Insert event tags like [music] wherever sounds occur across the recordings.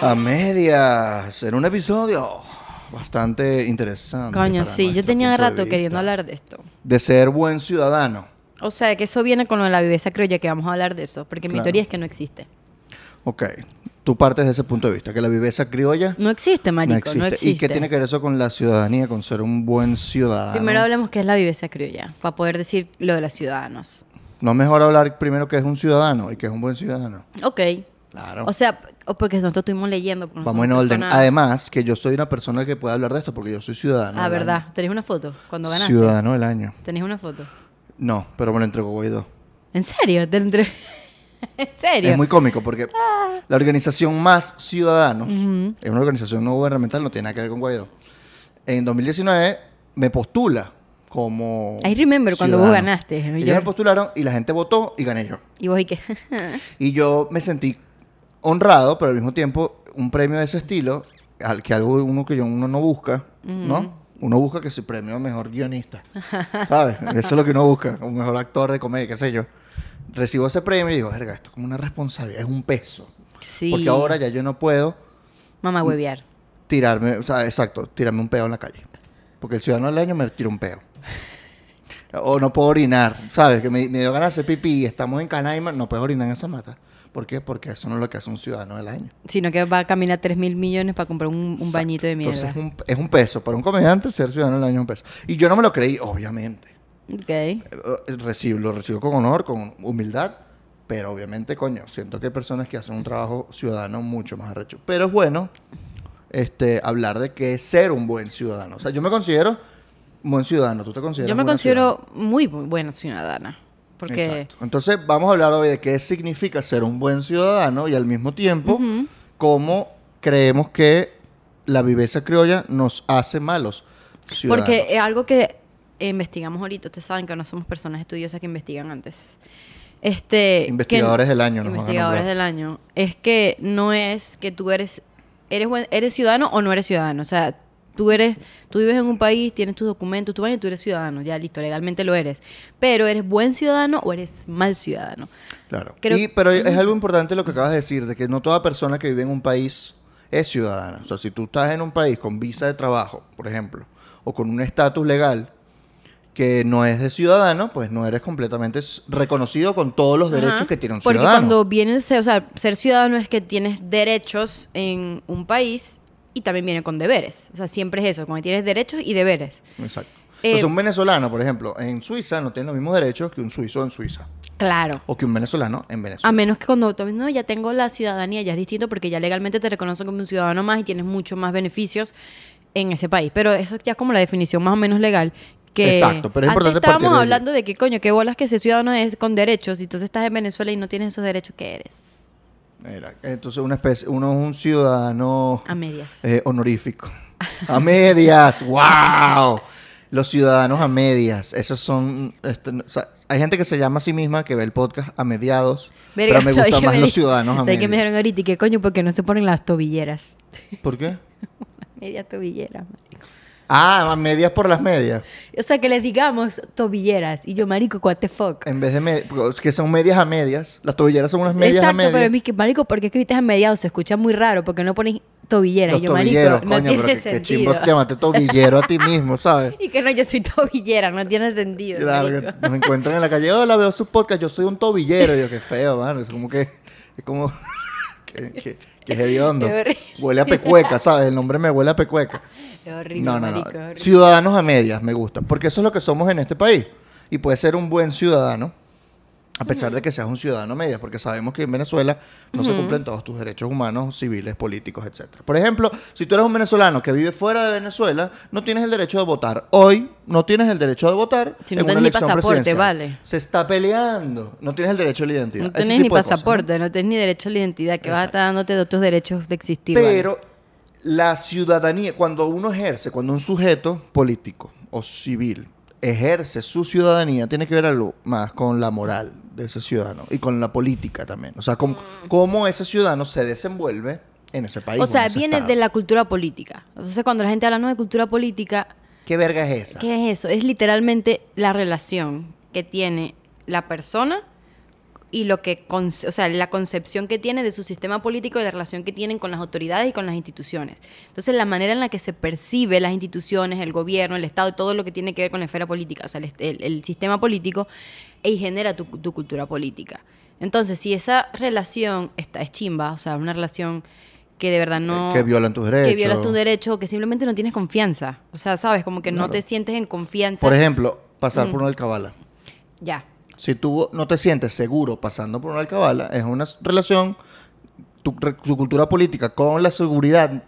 A medias, en un episodio bastante interesante. Coño, sí, yo tenía rato queriendo hablar de esto. De ser buen ciudadano. O sea, que eso viene con lo de la viveza criolla, que vamos a hablar de eso, porque mi teoría es que no existe. Ok, tú partes de ese punto de vista, que la viveza criolla No existe, marico, no existe. no existe. ¿Y qué tiene que ver eso con la ciudadanía, con ser un buen ciudadano? Primero hablemos qué es la viveza criolla, para poder decir lo de los ciudadanos. ¿No es mejor hablar primero que es un ciudadano y que es un buen ciudadano? Ok. Claro. O sea, porque nosotros estuvimos leyendo. porque Vamos en orden. Además, que yo soy una persona que puede hablar de esto porque yo soy ciudadano. Ah, verdad. año. ¿Tenés una foto cuando ganaste? Ciudadano del año. ¿Tenés una foto? No, pero me lo entregó Guaidó. ¿En serio? ¿Te entre- [laughs] ¿En serio? Es muy cómico porque la organización Más Ciudadanos es una organización no gubernamental, no tiene nada que ver con Guaidó. En 2019 me postula como. I remember cuando vos ganaste. Ellos Yo- me postularon y la gente votó y gané yo. Y vos y qué. Y yo me sentí honrado, pero al mismo tiempo un premio de ese estilo, al que algo uno que uno no busca, ¿no? Uno busca que se premio mejor guionista, ¿sabes? [laughs] Eso es lo que uno busca, un mejor actor de comedia, qué sé yo. Recibo ese premio y digo, verga, esto es como una responsabilidad, es un peso. sí. Porque ahora ya yo no puedo Mamá huevear. tirarme, o sea, exacto, tirarme un peo en la calle. Porque el ciudadano del año me tira un peo. O no puedo orinar, ¿sabes? Que me, me dio ganas de hacer pipí y estamos en Canaima, no puedo orinar en esa mata. ¿Por qué? Porque eso no es lo que hace un ciudadano del año. Sino que va a caminar 3 mil millones para comprar un, bañito de mierda. Entonces es un, es un peso. Para un comediante, ser ciudadano del año es un peso. Y yo no me lo creí, obviamente. Ok. Eh, eh, Recibo, lo recibo con honor, con humildad. Pero obviamente, coño, siento que hay personas que hacen un trabajo ciudadano mucho más arrecho. Pero es bueno este, hablar de qué es ser un buen ciudadano. O sea, yo me considero buen ciudadano. ¿Tú te consideras Yo me considero muy bu- buena ciudadana. Porque Exacto. Entonces, vamos a hablar hoy de qué significa ser un buen ciudadano y al mismo tiempo, cómo creemos que la viveza criolla nos hace malos ciudadanos. Porque es algo que investigamos ahorita. Ustedes saben que no somos personas estudiosas que investigan antes. Este, que- Investigadores del año nos Investigadores del año. Es que no es que tú eres, eres, buen- eres ciudadano o no eres ciudadano. O sea, tú eres, tú vives en un país, tienes tus documentos, tú vas y tú eres ciudadano. Ya listo, legalmente lo eres. Pero eres buen ciudadano o eres mal ciudadano. Claro. Creo- Y- pero es algo importante lo que acabas de decir, de que no toda persona que vive en un país es ciudadana. O sea, si tú estás en un país con visa de trabajo, por ejemplo, o con un estatus legal que no es de ciudadano, pues no eres completamente reconocido con todos los derechos que tiene un Porque ciudadano. cuando vienes, o sea, ser ciudadano es que tienes derechos en un país y también viene con deberes. O sea, siempre es eso, cuando tienes derechos y deberes. Exacto. Eh, un venezolano, por ejemplo, en Suiza no tiene los mismos derechos que un suizo en Suiza. Claro. O que un venezolano en Venezuela. A menos que cuando tú no, ya tengo la ciudadanía, ya es distinto porque ya legalmente te reconocen como un ciudadano más y tienes muchos más beneficios en ese país. Pero eso ya es como la definición más o menos legal. Que Exacto, pero es importante estábamos hablando de que coño, qué bolas que ser ciudadano es con derechos y entonces estás en Venezuela y no tienes esos derechos que eres. Mira, entonces una especie, uno es un ciudadano A medias. eh, honorífico. A medias, [laughs] wow. Los ciudadanos a medias, esos son, este, o sea, hay gente que se llama a sí misma que ve el podcast a mediados, Verga, pero me ¿sabes gustan más me los ciudadanos a ¿sabes qué me medias. dijeron ahorita? ¿Y qué coño? Porque no se ponen las tobilleras. ¿Por qué? [laughs] Media tobillera, marico. Ah, a medias por las medias, O sea, que les digamos tobilleras. Y yo, marico, what the fuck. en vez de med- que son medias a medias, las tobilleras son unas medias a Exacto, medias. pero mi que marico, ¿por qué escribiste a mediados? Se escucha muy raro. porque no pones tobillera? los y yo, marico, tobilleros, no coño, tiene pero que, que sentido. chimbo llámate tobillero a ti [laughs] mismo, ¿sabes? Y que no, yo soy tobillera, no tiene sentido. Claro, marico. que nos encuentran en la calle, hola, veo su podcast, yo soy un tobillero. Y yo, qué feo, mano. Es como que, es como, [laughs] que, que, que es hediondo. [laughs] Huele a pecueca, ¿sabes? El nombre me huele a pecueca. Es horrible, No, no, no. marico. Ciudadanos a medias me gusta, porque eso es lo que somos en este país. Y puede ser un buen ciudadano, a pesar de que seas un ciudadano a medias, porque sabemos que en Venezuela no se cumplen todos tus derechos humanos, civiles, políticos, etcétera. Por ejemplo, si tú eres un venezolano que vive fuera de Venezuela, no tienes el derecho de votar. Hoy no tienes el derecho de votar Si no en una tienes ni elección pasaporte, vale. Se está peleando. No tienes el derecho a la identidad. No tienes ni pasaporte, ¿no? tienes ni derecho a la identidad, que vas a Exacto. estar dándote de otros derechos de existir. ¿vale? Pero la ciudadanía, cuando uno ejerce, cuando un sujeto político o civil ejerce su ciudadanía, tiene que ver algo más con la moral de ese ciudadano y con la política también. O sea, con, cómo ese ciudadano se desenvuelve en ese país. O sea, ese viene estado. de la cultura política. Entonces, cuando la gente habla no de cultura política, ¿Qué verga es esa? ¿qué es eso? Es literalmente la relación que tiene la persona y lo que, o sea, la concepción que tiene de su sistema político y la relación que tienen con las autoridades y con las instituciones. Entonces, la manera en la que se percibe las instituciones, el gobierno, el Estado y todo lo que tiene que ver con la esfera política, o sea, el, est- el- el sistema político, y genera tu, tu cultura política. Entonces, si esa relación está, es chimba, o sea, una relación que de verdad no... que violan tus derechos. Que violas tu derecho, que simplemente no tienes confianza. O sea, sabes, como que no te sientes en confianza. Por ejemplo, pasar Mm. por una alcabala. Ya. Si tú no te sientes seguro pasando por una alcabala, es una relación, tu, tu cultura política con la seguridad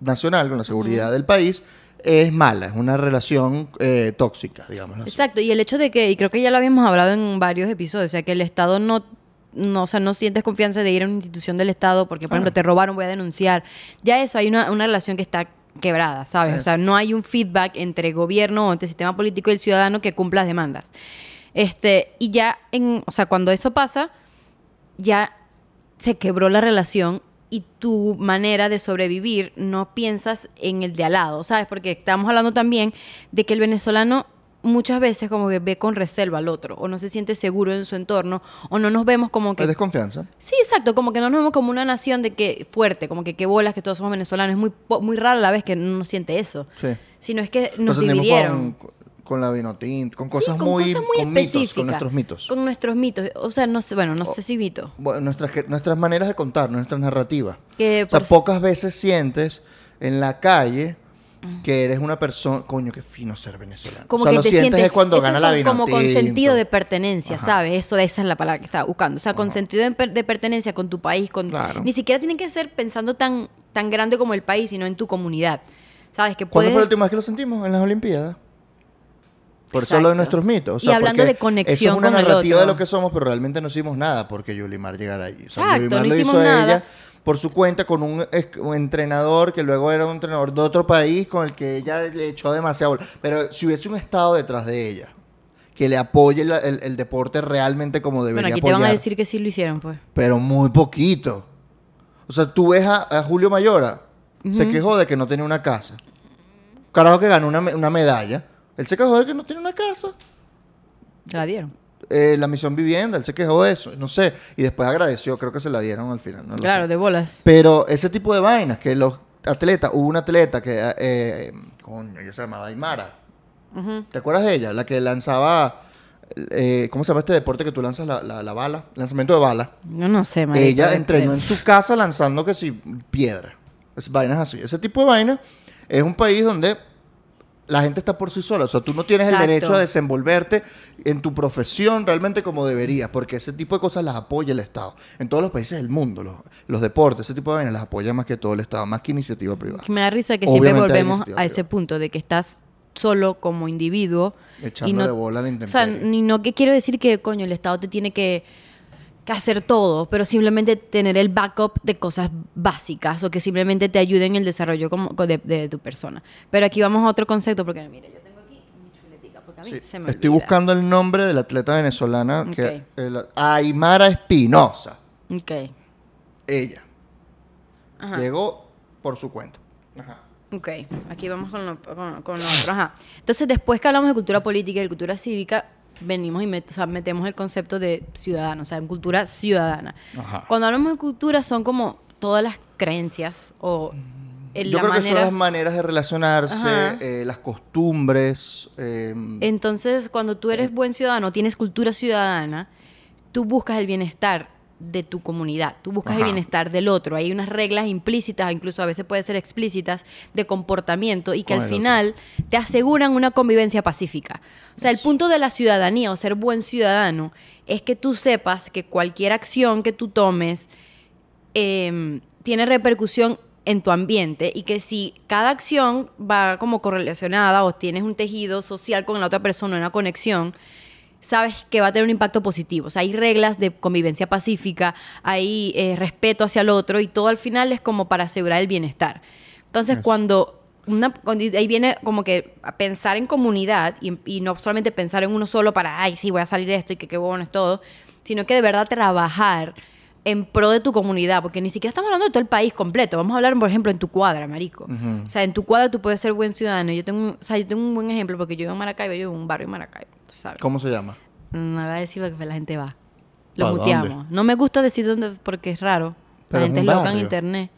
nacional, con la seguridad del país, es mala, es una relación eh, tóxica, digamos. Exacto, y el hecho de que, y creo que ya lo habíamos hablado en varios episodios, o sea, que el Estado no, no, o sea, no sientes confianza de ir a una institución del Estado porque, por ejemplo, te robaron, voy a denunciar. Ya eso, hay una, una relación que está quebrada, ¿sabes? O sea, no hay un feedback entre gobierno o entre sistema político y el ciudadano que cumpla las demandas. Este, y ya, en, o sea, cuando eso pasa, ya se quebró la relación y tu manera de sobrevivir no piensas en el de al lado, ¿sabes? Porque estamos hablando también de que el venezolano muchas veces como que ve con reserva al otro o no se siente seguro en su entorno o no nos vemos como Hay que desconfianza. Sí, exacto, como que no nos vemos como una nación de que fuerte, como que qué bolas que todos somos venezolanos, es muy muy raro la vez que no siente eso. Sí. Sino es que nos dividieron. Con, con la vinotinto, con Sí, cosas con muy, cosas muy con mitos, específicas. con nuestros mitos. Con nuestros mitos. O sea, no sé, bueno, no sé si mito. Bueno, nuestras, nuestras maneras de contar, nuestras narrativas. Que O sea, pocas veces sientes en la calle que eres una persona, coño, qué fino ser venezolano. como o sea, que lo te sientes sientes es cuando gana la como, vinotinto. como con sentido de pertenencia, Ajá. ¿sabes? Eso esa es la palabra que estaba buscando. O sea, con sentido de, per- de pertenencia con tu país, con Claro. ni siquiera tiene que ser pensando tan tan grande como el país, sino en tu comunidad. ¿Sabes? Que ¿Cuándo puedes fue la última vez que lo sentimos? En las Olimpiadas. Por eso Exacto. lo de nuestros mitos. O Y hablando de conexión Eso es una con el narrativa otro. de lo que somos, pero realmente no hicimos nada porque Yulimar llegara allí. O sea, Exacto, Yulimar no lo hicimos hizo nada. ella por su cuenta con un, entrenador que luego era un entrenador de otro país con el que ella le echó demasiado. Pero si hubiese un estado detrás de ella que le apoye la- el, el deporte realmente como debería Bueno, aquí te van a decir que sí lo hicieron, pues. pero muy poquito. O sea, tú ves a, a Julio Mayora, se quejó de que no tenía una casa. Carajo que ganó una, una medalla. Él se quejó de que no tiene una casa. La dieron. Eh, la misión vivienda, él se quejó de eso. No sé. Y después agradeció, creo que se la dieron al final. no lo claro, sé. de bolas. Pero ese tipo de vainas, que los atletas, hubo una atleta que, eh, eh, coño, ella se llamaba Aymara. ¿Te acuerdas de ella? La que lanzaba, eh, ¿cómo se llama este deporte que tú lanzas la, la- la bala? Lanzamiento de bala. Yo no sé, marico, Ella entrenó en su casa lanzando que si piedra. Es, vainas así. Ese tipo de vainas es un país donde la gente está por sí sola. O sea, tú no tienes Exacto. el derecho a desenvolverte en tu profesión realmente como deberías, porque ese tipo de cosas las apoya el Estado. En todos los países del mundo, los, los deportes, ese tipo de vainas las apoya más que todo el Estado, más que iniciativa privada. Me da risa que siempre Obviamente volvemos a ese privada. punto de que estás solo como individuo. y Echándole no, bola a la O sea, ni no que quiero decir que, coño, el Estado te tiene que, que hacer todo, pero simplemente tener el backup de cosas básicas o que simplemente te ayuden en el desarrollo como, de, de tu persona. Pero aquí vamos a otro concepto, porque mira, yo tengo aquí mi chuletica, porque a mí Sí, se me Estoy olvida. buscando el nombre de la atleta venezolana, que el- Aymara Espinosa. Ok. Ella. Ajá. Llegó por su cuenta. Ajá. Ok, aquí vamos con lo, con, con lo otro. Ajá. Entonces, después que hablamos de cultura política y de cultura cívica, venimos y met- o sea, metemos el concepto de ciudadano, o sea, en cultura ciudadana. Ajá. Cuando hablamos de cultura, son como todas las creencias o en Yo la creo que son las maneras de relacionarse, eh, las costumbres. eh, Entonces, cuando tú eres buen ciudadano, tienes cultura ciudadana, tú buscas el bienestar de tu comunidad, tú buscas el bienestar del otro. Hay unas reglas implícitas, incluso a veces pueden ser explícitas, de comportamiento y que al final te aseguran una convivencia pacífica. O sea, el punto de la ciudadanía o ser buen ciudadano es que tú sepas que cualquier acción que tú tomes eh, tiene repercusión en tu ambiente y que si cada acción va como correlacionada o tienes un tejido social con la otra persona, una conexión, sabes que va a tener un impacto positivo. O sea, hay reglas de convivencia pacífica, hay eh, respeto hacia el otro y todo al final es como para asegurar el bienestar. Entonces, cuando una, cuando ahí viene como que a pensar en comunidad y, y no solamente pensar en uno solo para, ay, sí, voy a salir de esto y que qué bueno es todo, sino que de verdad trabajar en pro de tu comunidad, porque ni siquiera estamos hablando de todo el país completo. Vamos a hablar, por ejemplo, en tu cuadra, marico. O sea, en tu cuadra tú puedes ser buen ciudadano. Yo tengo, un- o sea, yo tengo un buen ejemplo porque yo vivo en Maracaibo, yo vivo en un barrio en Maracaibo, ¿tú ¿sabes? ¿Cómo se llama? No voy a decir lo que la gente va. Lo ¿Pa' muteamos. dónde? No me gusta decir dónde porque es raro. Pero la gente es loca en internet.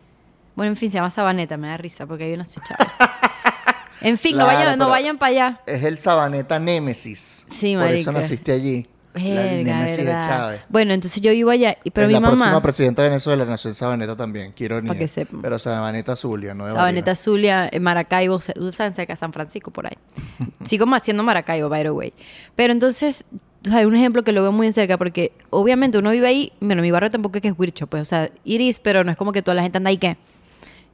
Bueno, en fin, se llama Sabaneta, me da risa porque hay una chava. [laughs] en fin, no vayan, no vayan para allá. Es el Sabaneta Némesis. Sí, Por eso naciste allí. Verga, de. Chávez. Bueno, entonces yo vivo allá, y- pero Es mi la próxima mamá, presidenta de Venezuela nació en Sabaneta también. Quiero ni. Que sepan. Pero Sabaneta Zulia, no de Sabaneta Zulia, Maracaibo, cer- ustedes saben, cerca de San Francisco, por ahí. [laughs] Sigo más haciendo Maracaibo, by the way. Pero entonces, o sea, hay un ejemplo que lo veo muy en cerca, porque obviamente uno vive ahí, bueno, mi barrio tampoco es que es Huircho, pues, o sea, iris, pero no es como que toda la gente anda ahí que.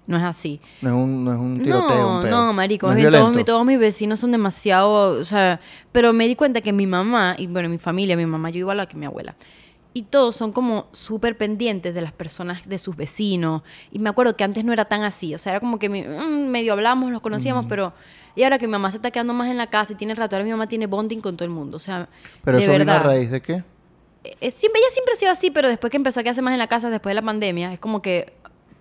No es así. No es un, no es un tiroteo, No, un no, marico, No es todos, mis vecinos son demasiado, o sea, pero me di cuenta que mi mamá, y bueno, mi familia, mi mamá, yo igual a que mi abuela, y todos son como súper pendientes de las personas, de sus vecinos, y me acuerdo que antes no era tan así, o sea, era como que mi- mm, medio hablamos, los conocíamos, pero, y ahora que mi mamá se está quedando más en la casa y tiene rato, ahora mi mamá tiene bonding con todo el mundo, o sea, Pero de eso vino a verdad. raíz de qué? Eh, siempre, ella siempre ha sido así, pero después que empezó a quedarse más en la casa, después de la pandemia, es como que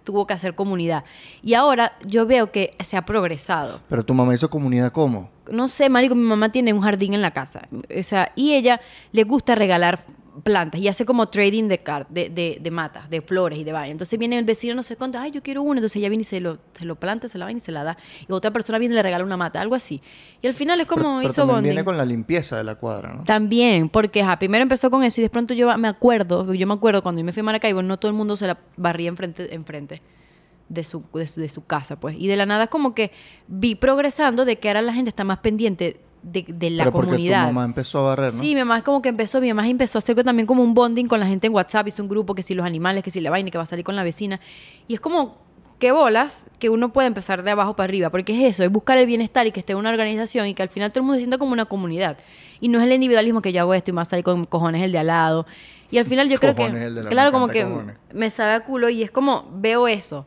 tuvo que hacer comunidad. Y ahora yo veo que se ha progresado. Pero tu mamá hizo comunidad cómo? No sé, marico, mi mamá tiene un jardín en la casa. O sea, y ella le gusta regalar plantas y hace como trading de, car de, de, de matas, de flores y de vainas. Entonces viene el vecino, no sé cuánto, ay, yo quiero una. Entonces ella viene y se lo, se lo planta, se la vaina y se la da. Y otra persona viene y le regala una mata, algo así. Y al final es como pero, pero hizo también bonding. viene con la limpieza de la cuadra, ¿no? También, porque ajá, primero empezó con eso y de pronto yo me acuerdo, yo me acuerdo cuando yo me fui a Maracaibo, no todo el mundo se la barría enfrente, enfrente de su, de su, de su casa, pues. Y de la nada es como que vi progresando de que ahora la gente está más pendiente de, de la pero porque comunidad. tu mamá empezó a barrer, ¿no? Sí, mi mamá es como que empezó, mi mamá empezó a hacer también como un bonding con la gente en WhatsApp, hizo un grupo que si los animales, que si la vaina, que va a salir con la vecina. Y es como, qué bolas que uno puede empezar de abajo para arriba, porque es eso, es buscar el bienestar y que esté en una organización y que al final todo el mundo se sienta como una comunidad. Y no es el individualismo que yo hago esto y más salir con cojones el de al lado. Y al final yo creo que, claro, como que cojones. me sabe a culo y es como, veo eso.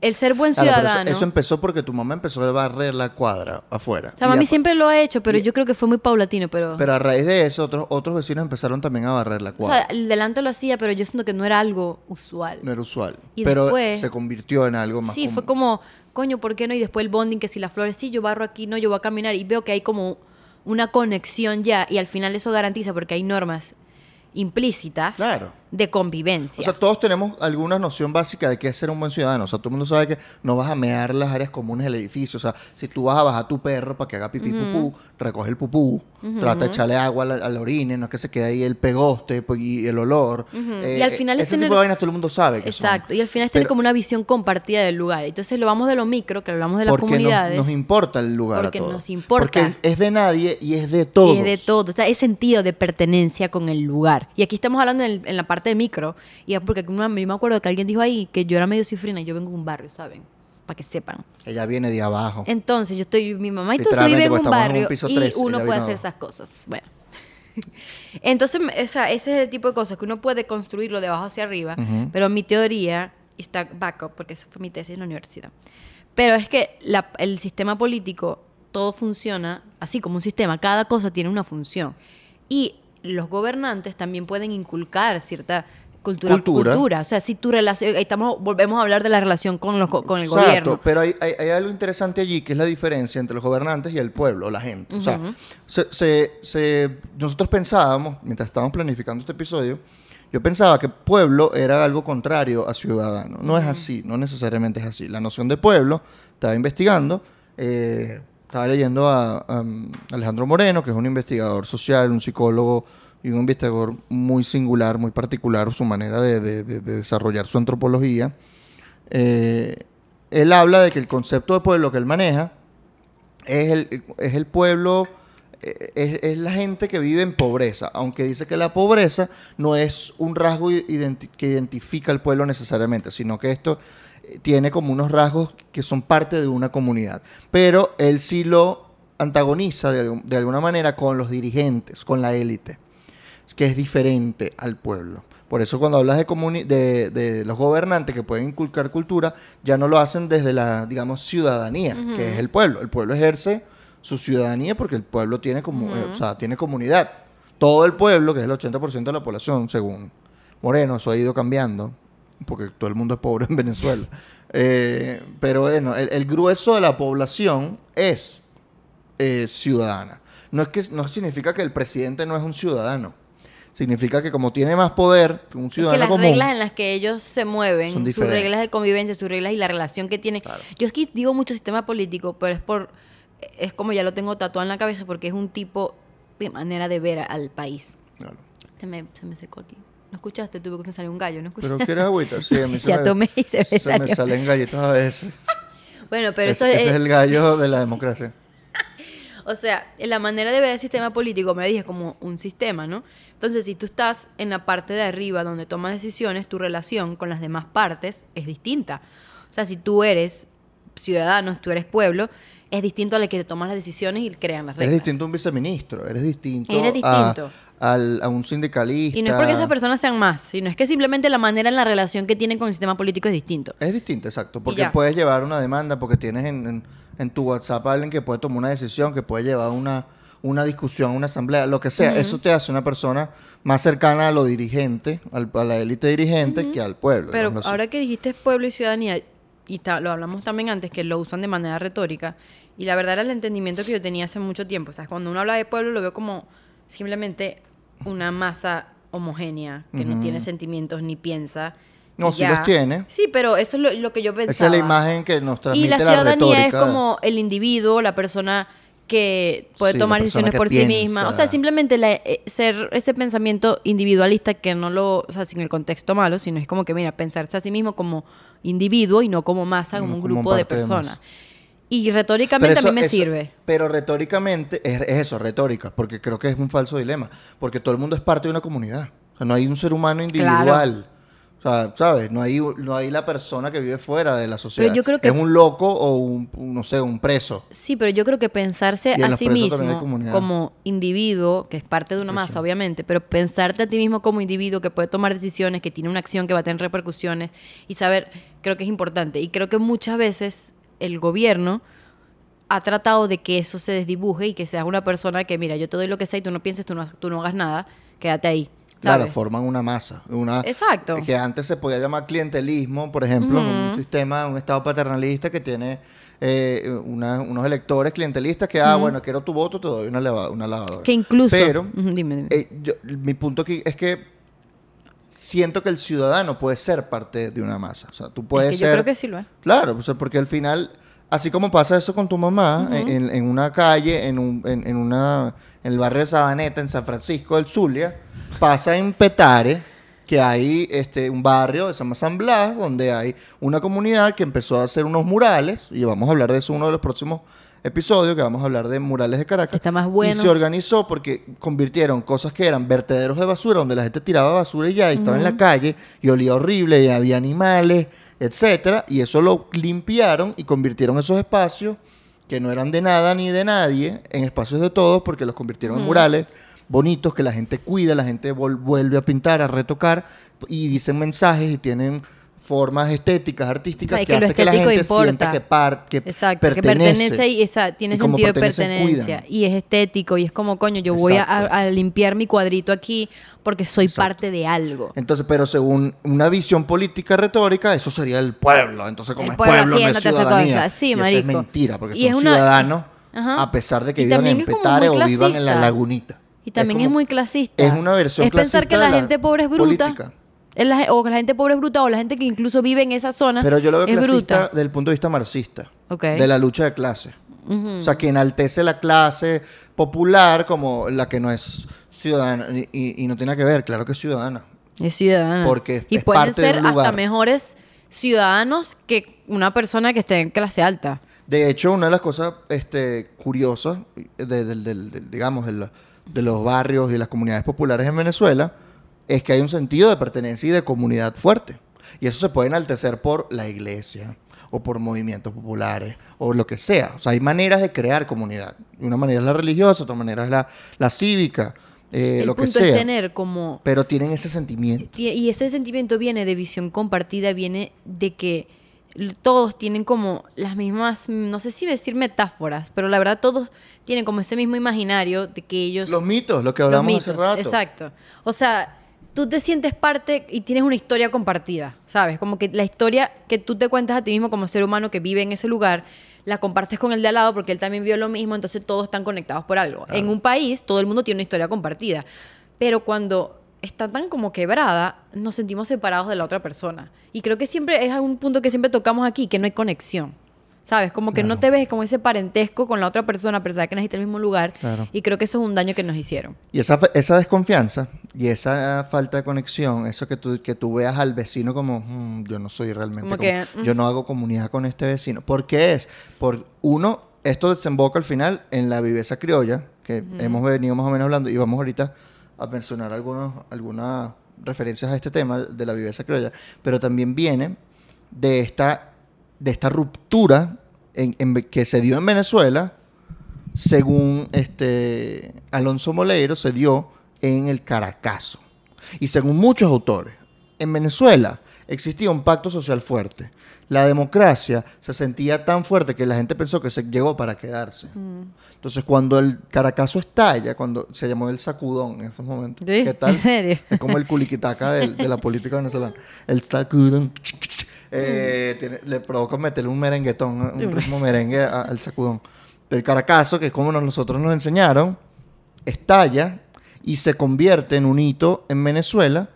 El ser buen Claro, ciudadano. eso, eso empezó porque tu mamá empezó a barrer la cuadra afuera. o sea, mami a- siempre lo ha hecho, pero y- yo creo que fue muy paulatino, pero... Pero a raíz de eso, otros, otros vecinos empezaron también a barrer la o cuadra. sea, el delante lo hacía, pero yo siento que no era algo usual. no era usual. y pero después- se convirtió en algo más Sí, fue como, coño, ¿por qué no? Y después el bonding, que si las flores, sí, yo barro aquí, no, yo voy a caminar. Y veo que hay como una conexión ya, y al final eso garantiza, porque hay normas implícitas Claro. De convivencia. O sea, todos tenemos alguna noción básica de qué es ser un buen ciudadano. O sea, todo el mundo sabe que no vas a mear las áreas comunes del edificio. O sea, si tú vas a bajar a tu perro para que haga pipí pupú, recoge el pupú, trata de echarle agua al, al orine, no es que se quede ahí el pegoste pues, y el olor. Eh, Y al final es ese tener- tipo de vainas todo el mundo sabe que son. Exacto, y al final es tener Pero- como una visión compartida del lugar. Entonces lo vamos de lo micro, que hablamos de las porque nos- comunidades. Nos, importa el lugar Porque a todos. nos importa. Porque es de nadie y es de todos. Y es de todo, o sea, es sentido de pertenencia con el lugar. Y aquí estamos hablando en, el- en la parte de micro, y es porque una- yo me acuerdo que alguien dijo ahí que yo era medio cifrina y yo vengo de un barrio, ¿saben? Para que sepan. Ella viene de abajo. Entonces, yo estoy, mi mamá y tú viven en un porque estamos en un barrio piso y uno puede hacer esas cosas. Bueno. [laughs] Entonces, o sea, ese es el tipo de cosas que uno puede construirlo de abajo hacia arriba, pero mi teoría está backup, porque esa fue mi tesis en la universidad. Pero es que la- el sistema político, todo funciona así como un sistema, cada cosa tiene una función. Y los gobernantes también pueden inculcar cierta cultura. Cultura. O sea, si tu relación, estamos, volvemos a hablar de la relación con, los, con el Exacto, gobierno. pero hay, hay- hay algo interesante allí que es la diferencia entre los gobernantes y el pueblo, la gente. O sea, se- se- se- nosotros pensábamos, mientras estábamos planificando este episodio, yo pensaba que pueblo era algo contrario a ciudadano. No es así, no necesariamente es así. La noción de pueblo, estaba investigando, eh, estaba leyendo a, um, Alejandro Moreno, que es un investigador social, un psicólogo y un investigador muy singular, muy particular, su manera de- de- de- de desarrollar su antropología. Eh, él habla de que el concepto de pueblo que él maneja es el, pueblo, eh, es, la gente que vive en pobreza, aunque dice que la pobreza no es un rasgo que identifica al pueblo necesariamente, sino que esto tiene como unos rasgos que son parte de una comunidad. Pero él sí lo antagoniza de, de alguna manera con los dirigentes, con la élite que es diferente al pueblo. Por eso cuando hablas de, comuni- de, de los gobernantes que pueden inculcar cultura, ya no lo hacen desde la, digamos, ciudadanía, que es el pueblo. El pueblo ejerce su ciudadanía porque el pueblo tiene, como, eh, o sea, tiene comunidad. Todo el pueblo, que es el 80% de la población, según Moreno, eso ha ido cambiando, porque todo el mundo es pobre en Venezuela. Eh, pero bueno, el, el grueso de la población es eh, ciudadana. No, es que, no significa que el presidente no es un ciudadano significa que como tiene más poder que un Es ciudadano que las común, reglas en las que ellos se mueven, Son sus reglas de convivencia, sus reglas y la relación que tienen. Claro. Yo es que digo mucho sistema político, pero es por es como ya lo tengo tatuado en la cabeza porque es un tipo de manera de ver al país. Claro. Se me, se me secó aquí. ¿No escuchaste? Tuve que me salió un gallo, ¿no escuchaste? Pero quieres agüita, sí, a mí se Ya me- tomé y se me se salió. me salen galletas a veces. [laughs] Bueno, pero eso ese es, es el gallo de la democracia. [laughs] O sea, en la manera de ver el sistema político, me dije, como un sistema, ¿no? Entonces, si tú estás en la parte de arriba donde tomas decisiones, tu relación con las demás partes es distinta. O sea, si tú eres ciudadano, tú eres pueblo, es distinto a la que tomas las decisiones y crean las reglas. Eres distinto a un viceministro, eres distinto, Eres a- distinto. al- a, un sindicalista. Y no es porque esas personas sean más, sino es que simplemente la manera en la relación que tienen con el sistema político es distinto. Es distinto, exacto. Porque puedes llevar una demanda, porque tienes en, en- en tu WhatsApp a alguien que puede tomar una decisión, que puede llevar una, una discusión, una asamblea, lo que sea. Eso te hace una persona más cercana a lo dirigente, al- a la élite dirigente, que al pueblo. Pero ahora que dijiste pueblo y ciudadanía, y lo hablamos también antes, que lo usan de manera retórica, y la verdad era el entendimiento que yo tenía hace mucho tiempo. O sea, cuando uno habla de pueblo lo veo como simplemente una masa homogénea que no Ujú. tiene sentimientos ni piensa. No, sí los tiene. Sí, pero eso es lo, lo que yo pensaba. Esa es la imagen que nos transmite Y la la ciudadanía es retórica. como el individuo, la persona que puede Sí, tomar decisiones por sí misma. O sea, simplemente la- eh, ser ese pensamiento individualista que no lo, o sea, sin el contexto malo, sino es como que, mira, pensarse a sí mismo como individuo y no como masa, como un grupo de personas. Y retóricamente Pero a mí me eso- sirve. Pero retóricamente, es, es eso, retórica, porque creo que es un falso dilema. Porque todo el mundo es parte de una comunidad. O sea, no hay un ser humano individual. O sea, ¿sabes? No hay, no hay la persona que vive fuera de la sociedad. yo creo que- Es un loco o un, no sé, un preso. Sí, pero yo creo que pensarse a sí mismo como individuo, que es parte de una masa, sí. obviamente, pero pensarte a ti mismo como individuo que puede tomar decisiones, que tiene una acción que va a tener repercusiones y saber, creo que es importante. Y creo que muchas veces el gobierno ha tratado de que eso se desdibuje y que seas una persona que, mira, yo te doy lo que sé y tú no pienses, tú no, tú no hagas nada, quédate ahí. Claro, forman una masa. Una, Exacto. Que antes se podía llamar clientelismo, por ejemplo, un sistema, un estado paternalista que tiene eh, una- unos electores clientelistas que, ah, bueno, quiero tu voto, te doy una, lava- una lavadora. Que incluso... Pero, dime, dime. eh, yo- mi punto aquí es que siento que el ciudadano puede ser parte de una masa. O sea, tú puedes Es que yo ser... creo que sí lo es. Claro, o sea, porque al final, así como pasa eso con tu mamá, en, en una calle, en, un, en, en una, en el barrio de Sabaneta, en San Francisco del Zulia, pasa en Petare, que hay este, un barrio que se llama San Blas, donde hay una comunidad que empezó a hacer unos murales, y vamos a hablar de eso uno de los próximos episodios, que vamos a hablar de murales de Caracas. Está más bueno. Y se organizó porque convirtieron cosas que eran vertederos de basura, donde la gente tiraba basura y ya, y estaba en la calle, y olía horrible, y había animales, etcétera, y eso lo limpiaron y convirtieron esos espacios que no eran de nada ni de nadie en espacios de todos porque los convirtieron en murales bonitos que la gente cuida, la gente vuelve a pintar, a retocar y dicen mensajes y tienen formas estéticas, artísticas que, que hace que la gente importa. sienta que, par, que Exacto, pertenece. que pertenece y esa, tiene Y sentido de pertenencia cuidan. y es estético y es como, coño, yo voy a, limpiar mi cuadrito aquí porque soy Exacto. parte de algo. Entonces, pero según una visión política retórica, eso sería el pueblo. Entonces, como El es pueblo pueblo, no es ciudadanía. Sí, y eso es mentira, porque Y son es una- ciudadanos Ajá. a pesar de que Y vivan en Petare o vivan en la lagunita. Y también es, como- muy clasista. es una versión Es pensar que clasista la, gente pobre es bruta. política. Es la- o la gente pobre es bruta o la gente que incluso vive en esa zona Pero yo lo veo es clasista bruta. desde el punto de vista marxista. De la lucha de clase. O sea, que enaltece la clase popular como la que no es ciudadana. Y, y- y no tiene nada que ver, claro que es ciudadana. Es ciudadana. Porque y es pueden parte ser hasta mejores ciudadanos que una persona que esté en clase alta. De hecho, una de las cosas este, curiosas, de, digamos, la- de los barrios y las comunidades populares en Venezuela, es que hay un sentido de pertenencia y de comunidad fuerte. Y eso se puede enaltecer por la iglesia o por movimientos populares o lo que sea. O sea, hay maneras de crear comunidad. Una manera es la religiosa, otra manera es la, la cívica, eh, El lo que punto sea. es tener como Pero tienen ese sentimiento. Y ese sentimiento viene de visión compartida, viene de que todos tienen como las mismas, no sé si decir metáforas, pero la verdad todos tienen como ese mismo imaginario de que ellos... Los mitos, lo que hablamos hace rato. Exacto. O sea, tú te sientes parte y tienes una historia compartida, ¿sabes? Como que la historia que tú te cuentas a ti mismo como ser humano que vive en ese lugar, la compartes con el de al lado porque él también vio lo mismo, entonces todos están conectados por algo. En un país todo el mundo tiene una historia compartida. Pero cuando está tan como quebrada, nos sentimos separados de la otra persona. Y creo que siempre es algún punto que siempre tocamos aquí, que no hay conexión. ¿Sabes? Como que no te ves como ese parentesco con la otra persona, a pesar de que naciste en el mismo lugar. Claro. Y creo que eso es un daño que nos hicieron. Y esa, esa desconfianza y esa falta de conexión, eso que tú, que tú veas al vecino como, "Mm, yo no soy realmente, Como como- que, mm. yo no hago comunidad con este vecino. ¿Por qué es? Por uno, esto desemboca al final en la viveza criolla, que hemos venido más o menos hablando, y vamos ahorita a mencionar algunos, algunas referencias a este tema de la viveza criolla, pero también viene de esta, de esta ruptura en- que se dio en Venezuela según este Alonso Moleiro, se dio en el Caracazo. Y según muchos autores, en Venezuela existía un pacto social fuerte. La democracia se sentía tan fuerte que la gente pensó que se llegó para quedarse. Entonces, cuando el Caracazo estalla, cuando se llamó el sacudón en esos momentos, ¿Sí? ¿qué tal? ¿En serio? Es como el culiquitaca de, la política venezolana. El sacudón. eh, tiene- le provoca meterle un merenguetón, un ritmo merengue a- al sacudón. El caracazo, que es como nos- nosotros nos enseñaron, estalla y se convierte en un hito en Venezuela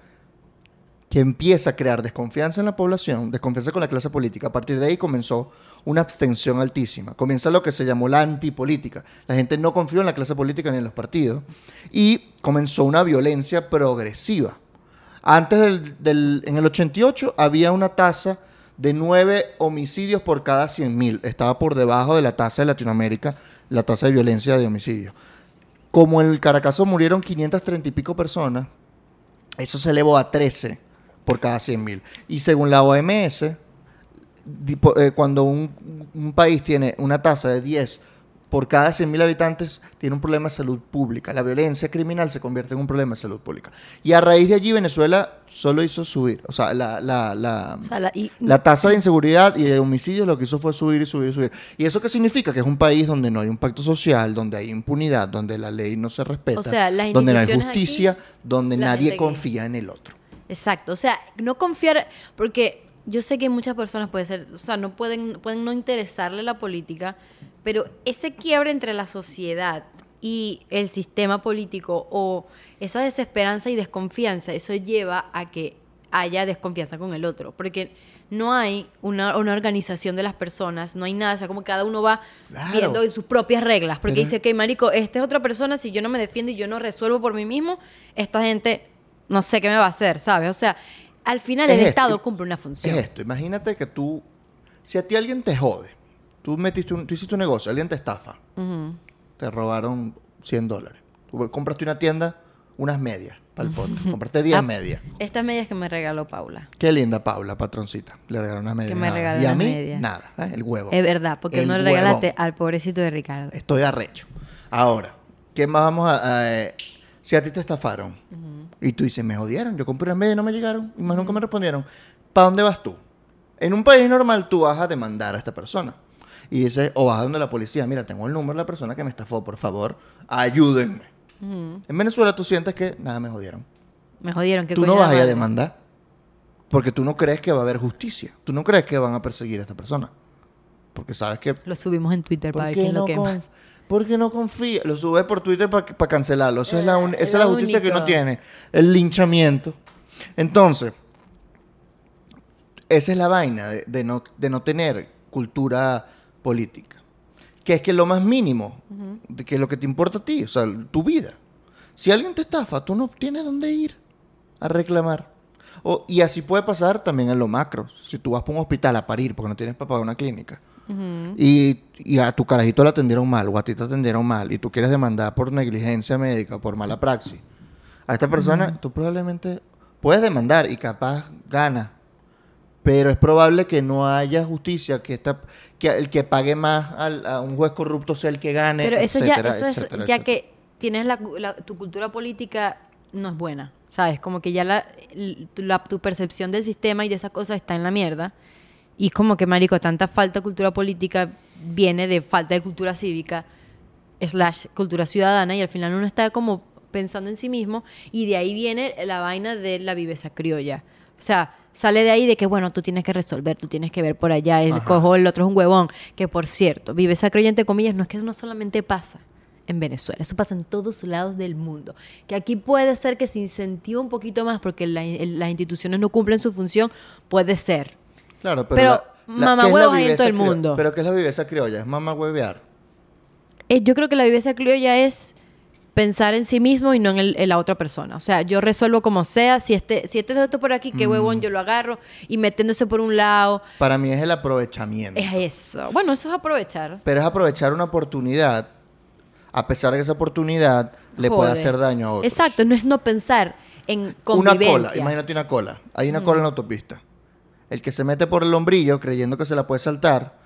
que empieza a crear desconfianza en la población, desconfianza con la clase política. A partir de ahí comenzó una abstención altísima. Comienza lo que se llamó la antipolítica. La gente no confió en la clase política ni en los partidos. Y comenzó una violencia progresiva. Antes del, en el 88 había una tasa de 9 homicidios por cada 100.000. Estaba por debajo de la tasa de Latinoamérica, la tasa de violencia de homicidio. Como en el Caracazo murieron 530 y pico personas, eso se elevó a 13 por cada 100.000. Y según la OMS, eh, cuando un, un país tiene una tasa de 10 por cada 100.000 habitantes, tiene un problema de salud pública. La violencia criminal se convierte en un problema de salud pública. Y a raíz de allí Venezuela solo hizo subir. O sea, la, la, la, O sea, la- y- la tasa de inseguridad y de homicidios lo que hizo fue subir y subir y subir. ¿Y eso qué significa? Que es un país donde no hay un pacto social, donde hay impunidad, donde la ley no se respeta, O sea, las donde no hay justicia, aquí, donde nadie que- confía en el otro. Exacto, o sea, no confiar, porque yo sé que muchas personas puede ser, o sea, no pueden, pueden no interesarle la política, pero ese quiebre entre la sociedad y el sistema político o esa desesperanza y desconfianza, eso lleva a que haya desconfianza con el otro, porque no hay una, una organización de las personas, no hay nada, o sea, como cada uno va Claro. viendo en sus propias reglas, porque Pero- dice que, marico, esta es otra persona, si yo no me defiendo y yo no resuelvo por mí mismo, esta gente no sé qué me va a hacer, ¿sabes? O sea, al final Es el esto, Estado cumple una función. Es esto, imagínate que tú, si a ti alguien te jode, tú, metiste un, tú hiciste un negocio, alguien te estafa, te robaron 100 dólares. Tú compraste una tienda, unas medias para el podcast, compraste 10 Ah, medias. Estas medias que me regaló Paula. Qué linda Paula, patroncita. Le regaló unas medias. Que me regaló Y a mí, nada. ¿eh? El huevo. Es verdad, porque El no le regalaste huevón. al pobrecito de Ricardo. Estoy arrecho. Ahora, ¿qué más vamos a...? a- eh, si a ti te estafaron y tú dices, me jodieron, yo compré unas medias y no me llegaron y más nunca me respondieron, ¿para dónde vas tú? En un país normal tú vas a demandar a esta persona. Y dices, o vas a donde la policía, mira, tengo el número de la persona que me estafó, por favor, ayúdenme. En Venezuela tú sientes que, nada, me jodieron. Me jodieron. ¿qué Tú no vas a ir a madre? demandar. Porque tú no crees que va a haber justicia. Tú no crees que van a perseguir a esta persona. Porque sabes que Lo subimos en Twitter ¿Por para ver quién no lo quema. Conf- por qué no confía? Lo sube por Twitter para cancelarlo. Esa es la, Eh, esa es la justicia que único. no tiene. El linchamiento. Entonces, esa es la vaina de, de no, de no tener cultura política. Que es que lo más mínimo, de que lo que te importa a ti, o sea, tu vida. Si alguien te estafa, tú no tienes dónde ir a reclamar. O- y así puede pasar también en lo macro. Si tú vas para un hospital a parir porque no tienes para pagar una clínica y, y a tu carajito lo atendieron mal o a ti te atendieron mal y tú quieres demandar por negligencia médica, por mala praxis, a esta persona tú probablemente puedes demandar y capaz gana. Pero es probable que no haya justicia, que, esta, que el que pague más al- a un juez corrupto sea el que gane. Pero eso etcétera, ya, eso es etcétera, ya etcétera. que tienes la, la- tu cultura política no es buena, ¿sabes? Como que ya la, la- tu percepción del sistema y de esas cosas está en la mierda. Y es como que, marico, tanta falta de cultura política viene de falta de cultura cívica slash cultura ciudadana y al final uno está como pensando en sí mismo y de ahí viene la vaina de la viveza criolla. O sea, sale de ahí de que, bueno, tú tienes que resolver, tú tienes que ver por allá, el Ajá. cojo, el otro es un huevón. Que por cierto, viveza criolla entre comillas no es que no solamente pasa en Venezuela. Eso pasa en todos lados del mundo. Que aquí puede ser que se incentive un poquito más porque la- las instituciones no cumplen su función, puede ser. Claro, pero. Pero la- la- mamá ¿qué es la huevos hay en todo el mundo. Pero ¿qué es la viveza criolla? Es mamá huevear. Eh, yo creo que la viveza criolla es pensar en sí mismo y no en, el- en la otra persona. O sea, yo resuelvo como sea. Si este, si este por aquí, qué Mm. huevón, yo lo agarro y metiéndose por un lado. Para mí es el aprovechamiento. Es eso. Bueno, eso es aprovechar. Pero es aprovechar una oportunidad, a pesar de que esa oportunidad le puede Joder. hacer daño a otros. Exacto, no es no pensar en Una convivencia. cola, imagínate una cola. Hay una cola en la autopista. El que se mete por el hombrillo creyendo que se la puede saltar,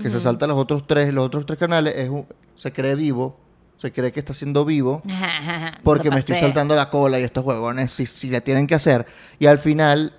que se salta los otros tres, los otros tres canales, es un- se cree vivo, se cree que está siendo vivo, [laughs] porque me estoy saltando la cola y estos huevones si, si la tienen que hacer. Y al final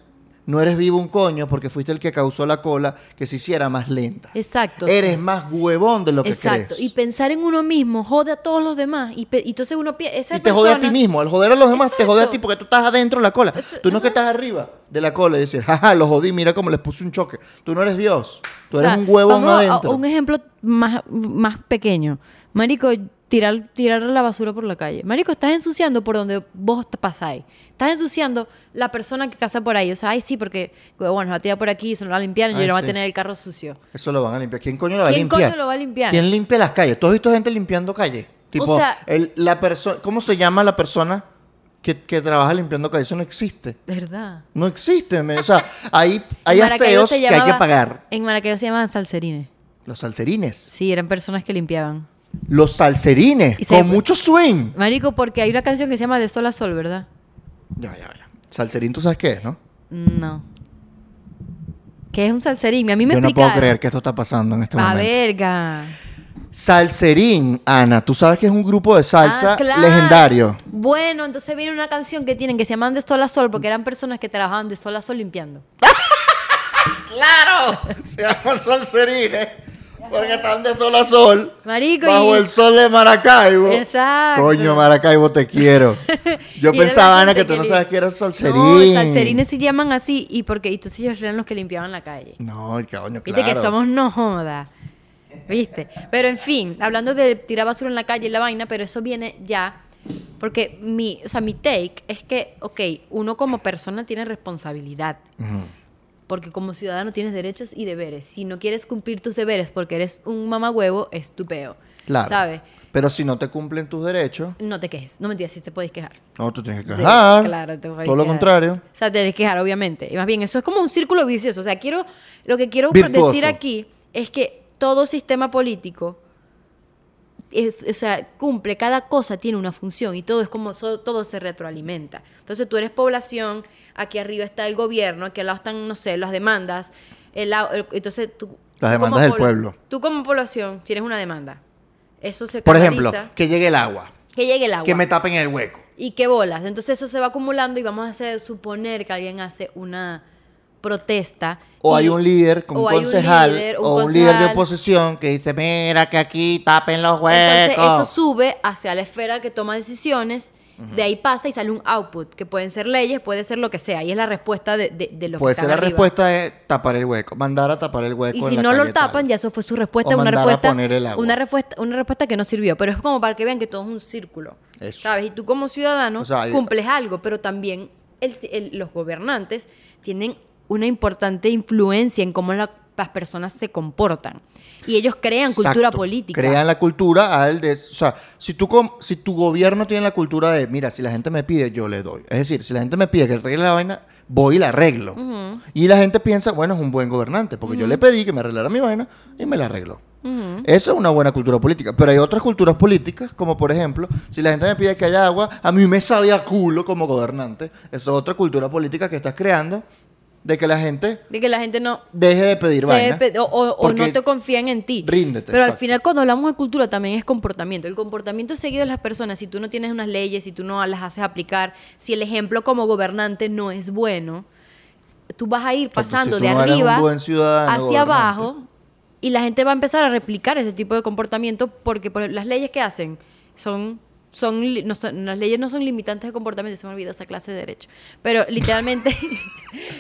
no eres vivo un coño porque fuiste el que causó la cola que se hiciera más lenta. Exacto. Eres más huevón de lo que Exacto. crees. Y pensar en uno mismo jode a todos los demás. Y, y entonces uno piensa. Y te jode a ti mismo. Al joder a los demás, te jode a Exacto. ti porque tú estás adentro de la cola. tú no que estás arriba de la cola y decir, jaja, lo jodí, mira cómo les puse un choque. Tú no eres Dios. Tú eres un huevón adentro. Un ejemplo más, más pequeño. Marico, tirar, tirar la basura por la calle. Marico, estás ensuciando por donde vos pasáis. Estás ensuciando la persona que casa por ahí. O sea, ay, sí, porque, bueno, va a tirar por aquí, se lo va a limpiar y yo no va a sí. tener el carro sucio. Eso lo van a limpiar. ¿Quién coño lo va a ¿Quién limpiar? coño lo va a limpiar? ¿Quién limpia las calles? ¿Tú has visto gente limpiando calles? Tipo, sea- el- la persona, ¿cómo se llama la persona que, que trabaja limpiando calles? Eso no existe. ¿Verdad? No existe. O sea, hay, hay aseos se que hay que pagar. En Maracaibo se llamaban salserines. Los salserines. Sí, eran personas que limpiaban. Los salserines. Y Con mucho swing. Marico, porque hay una canción que se llama De Sol a Sol, ¿verdad? Ya, ya, ya. Salserín, ¿tú sabes qué es, no? No. ¿Qué es un salserín? A mí me Yo no puedo creer que esto está pasando en este A momento. verga. Salserín, Ana, tú sabes que es un grupo de salsa Ah, claro. legendario. Bueno, entonces viene una canción que tienen que se llaman De Sol a Sol porque eran personas que trabajaban de sol a sol limpiando. [laughs] ¡Claro! Se llaman salserines porque están de sol a sol. Marico, bajo y- el sol de Maracaibo. Exacto. Coño, Maracaibo, te quiero. [laughs] Yo era pensaba, Ana, que tú no sabes que eras salserín. No, salserines se llaman así y porque y entonces ellos eran los que limpiaban la calle. No, coño, Viste claro. que somos no joda. ¿Viste? Pero en fin, hablando de tirar basura en la calle y la vaina, pero eso viene ya. Porque mi, o sea, mi take es que, ok, uno como persona tiene responsabilidad. Ujú. Porque como ciudadano tienes derechos y deberes. Si no quieres cumplir tus deberes porque eres un mamagüevo, es tu peo. Claro. ¿Sabes? Pero si no te cumplen tus derechos, No te quejes. No mentiras, si te puedes quejar. no, tú tienes que Sí, quejar. claro, te Todo lo quejar. contrario. O sea, te tienes que quejar, obviamente. Y más bien, eso es como un círculo vicioso. O sea, quiero, lo que quiero Virtuoso. decir aquí es que todo sistema político, es- o sea, cumple, cada cosa tiene una función y todo es como, todo se retroalimenta. Entonces tú eres población, aquí arriba está el gobierno, aquí al lado están, no sé, las demandas. el el- entonces tú... Las demandas del pueblo. Tú como población tienes una demanda. Eso se Por ejemplo, que llegue el agua. que llegue el agua. Que me tapen el hueco. ¿Y qué bolas? Entonces eso se va acumulando y vamos a hacer, suponer que alguien hace una protesta. O y- hay un líder, un concejal, líder, un o un líder de oposición que dice, mira que aquí tapen los Entonces huecos. eso sube hacia la esfera que toma decisiones, de ahí pasa y sale un output, que pueden ser leyes, puede ser lo que sea, y es la respuesta de, de, de los Puede que ser la arriba. respuesta es tapar el hueco, mandar a tapar el hueco. Y en si la no lo tal. tapan, ya eso fue su respuesta, O una a respuesta, poner el agua. una respuesta, una respuesta que no sirvió. Pero es como para que vean que todo es un círculo. Eso. ¿Sabes? Y tú como ciudadano O sea, hay- cumples algo, pero también el- el- los gobernantes tienen una importante influencia en cómo la- las personas se comportan. Y ellos crean cultura política. Crean la cultura al de, o sea, si tu com- si tu gobierno tiene la cultura de, mira, si la gente me pide, yo le doy. Es decir, si la gente me pide que arregle la vaina, voy y la arreglo. Y la gente piensa, bueno, es un buen gobernante, porque yo le pedí que me arreglara mi vaina y me la arregló. Eso es una buena cultura política. Pero hay otras culturas políticas, como por ejemplo, si la gente me pide que haya agua, a mí me sabía culo como gobernante. Eso es otra cultura política que estás creando de que la gente De que la gente no, deje de pedir vaina. pe- o, o- o porque no te confían en ti. ríndete, Pero al final cuando hablamos de cultura también es comportamiento. El comportamiento seguido de las personas, si tú no tienes unas leyes, si tú no las haces aplicar, si el ejemplo como gobernante no es bueno, tú vas a ir si pasando de no arriba hacia gobernante. abajo y la gente va a empezar a replicar ese tipo de comportamiento porque por- las leyes que hacen son son, li- no son- las leyes no son limitantes de comportamiento, se me olvidó esa clase de derecho. Pero literalmente, [laughs]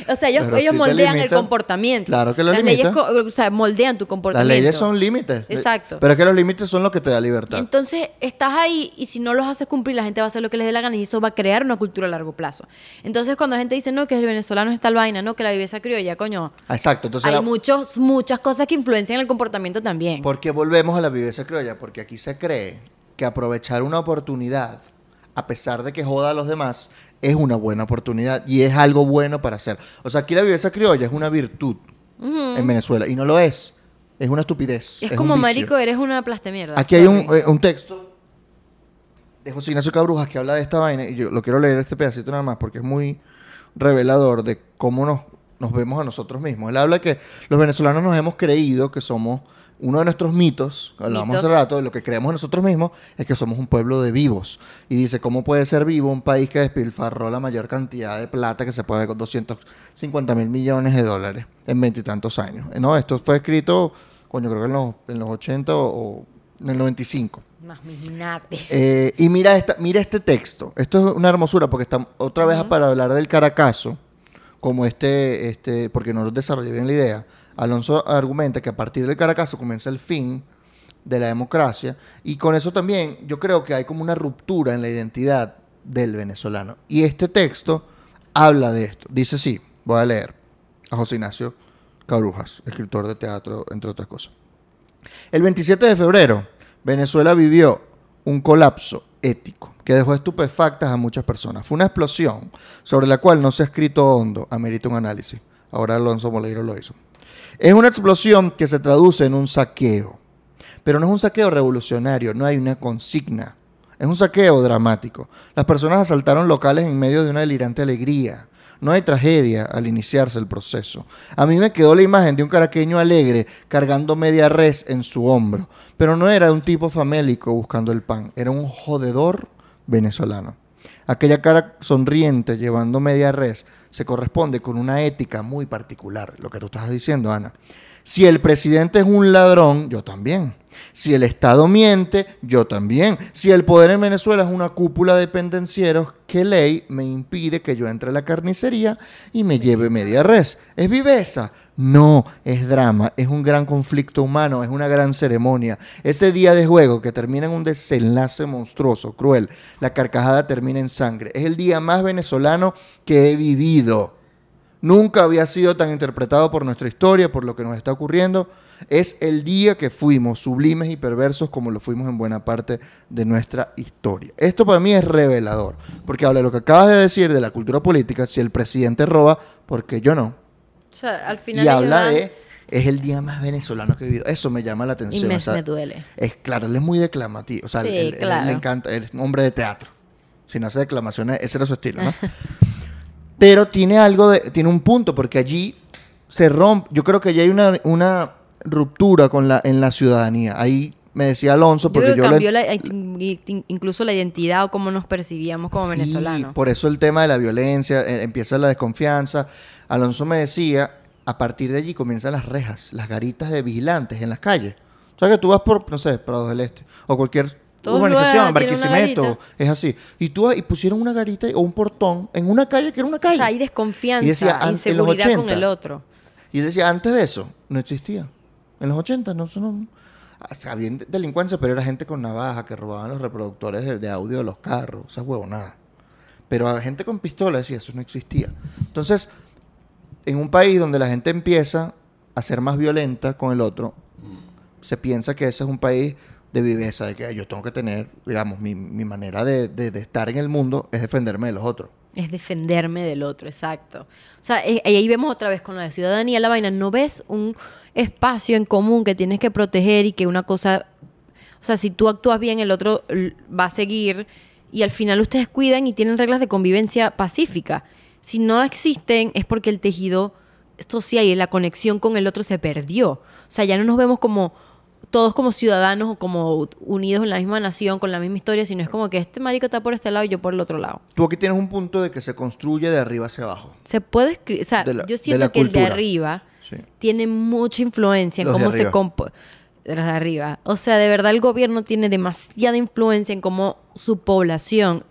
O sea, ellos, ellos moldean el comportamiento. Claro que lo Las leyes, limitan. o sea, moldean tu Las comportamiento. leyes son límites. Exacto. Pero es que los límites son lo que te da libertad. Entonces, estás ahí y si no los haces cumplir, la gente va a hacer lo que les dé la gana y eso va a crear una cultura a largo plazo. Entonces, cuando la gente dice, no, que el venezolano es tal vaina, no, que la viveza criolla, coño, Ah, Exacto. Entonces, hay la- muchos, muchas cosas que influencian el comportamiento también. ¿por qué volvemos a la viveza criolla? Porque aquí se cree que aprovechar una oportunidad, a pesar de que joda a los demás, es una buena oportunidad y es algo bueno para hacer. O sea, aquí la viveza criolla es una virtud en Venezuela y no lo es. Es una estupidez. es como, marico, eres una plasta mierda. Aquí hay un, eh, un texto de José Ignacio Cabrujas que habla de esta vaina y yo lo quiero leer este pedacito nada más porque es muy revelador de cómo nos, nos vemos a nosotros mismos. Él habla que los venezolanos nos hemos creído que somos uno de nuestros mitos, hablábamos hace rato, de lo que creemos nosotros mismos es que somos un pueblo de vivos. Y dice, ¿cómo puede ser vivo un país que despilfarró la mayor cantidad de plata que se puede con 250 mil millones de dólares en veintitantos años? Eh, No, esto fue escrito, coño, creo que en los, en los 80 o, o en el 95. Imagínate. Eh, y mira, esta, mira este texto. Esto es una hermosura porque está otra vez para hablar del Caracazo, como este, este, porque no desarrollé bien la idea. Alonso argumenta que a partir del Caracazo comienza el fin de la democracia y con eso también yo creo que hay como una ruptura en la identidad del venezolano. Y este texto habla de esto. Dice sí, voy a leer a José Ignacio Cabrujas, escritor de teatro, entre otras cosas. El 27 de febrero, Venezuela vivió un colapso ético que dejó estupefactas a muchas personas. Fue una explosión sobre la cual no se ha escrito hondo, amerita un análisis. Ahora Alonso Moleiro lo hizo. Es una explosión que se traduce en un saqueo, pero no es un saqueo revolucionario, no hay una consigna. Es un saqueo dramático. Las personas asaltaron locales en medio de una delirante alegría. No hay tragedia al iniciarse el proceso. A mí me quedó la imagen de un caraqueño alegre cargando media res en su hombro, pero no era un tipo famélico buscando el pan, era un jodedor venezolano. Aquella cara sonriente llevando media res se corresponde con una ética muy particular, lo que tú estás diciendo, Ana. Si el presidente es un ladrón, yo también. Si el Estado miente, yo también. Si el poder en Venezuela es una cúpula de pendencieros, ¿qué ley me impide que yo entre a la carnicería y me lleve media res? ¿Es viveza? No, es drama, es un gran conflicto humano, es una gran ceremonia. Ese día de juego que termina en un desenlace monstruoso, cruel, la carcajada termina en sangre. Es el día más venezolano que he vivido. Nunca había sido tan interpretado por nuestra historia, por lo que nos está ocurriendo. Es el día que fuimos sublimes y perversos como lo fuimos en buena parte de nuestra historia. Esto para mí es revelador, porque habla de lo que acabas de decir de la cultura política, si el presidente roba, porque yo no. O sea, al final Y habla dan- de, es el día más venezolano que he vivido. Eso me llama la Y atención. me, o sea, me duele. es claro, él es muy declamativo. O sea, Sí, él- él- él claro. le encanta, él es un hombre de teatro. Si no hace declamaciones, ese era su estilo, ¿no? [laughs] Pero tiene algo de, tiene un punto, porque allí se rompe, yo creo que allí hay una, una ruptura con la, en la ciudadanía. Ahí me decía Alonso, Yo porque creo que yo, le- cambió la- in- incluso la identidad o cómo nos percibíamos como Sí, venezolanos. Por eso el tema de la violencia, eh, empieza la desconfianza. Alonso me decía, a partir de allí comienzan las rejas, las garitas de vigilantes en las calles. O sea que tú vas por, no sé, Prados del Este, o cualquier Todos urbanización, Barquisimeto, es así. Y tú y pusieron una garita o un portón en una calle que era una O calle. sea, hay desconfianza, Y decía, an- en los inseguridad con 80. el otro. Y decía, antes de eso, no existía. En los 80 no, no o sea, había delincuencia, pero era gente con navaja que robaban los reproductores de, de audio de los carros, esa huevonada. Pero a gente con pistola decía, eso no existía. Entonces, en un país donde la gente empieza a ser más violenta con el otro, se piensa que ese es un país de viveza, de que yo tengo que tener, digamos, mi, mi manera de, de- estar en el mundo es defenderme de los otros. Es defenderme del otro, exacto. O sea, eh, ahí vemos otra vez con la ciudadanía la vaina. No ves un espacio en común que tienes que proteger y que una cosa. O sea, si tú actúas bien, el otro va a seguir y al final ustedes cuidan y tienen reglas de convivencia pacífica. Si no existen, es porque el tejido social y la conexión con el otro se perdió. O sea, ya no nos vemos como todos como ciudadanos o como unidos en la misma nación, con la misma historia, sino es como que este marico está por este lado y yo por el otro lado. Tú aquí tienes un punto de que se construye de arriba hacia abajo. Se puede escribir, o sea, la- yo siento que el de arriba Sí. tiene mucha influencia en Los cómo se arriba. compo de los de arriba. O sea, de verdad el gobierno tiene demasiada influencia en cómo su población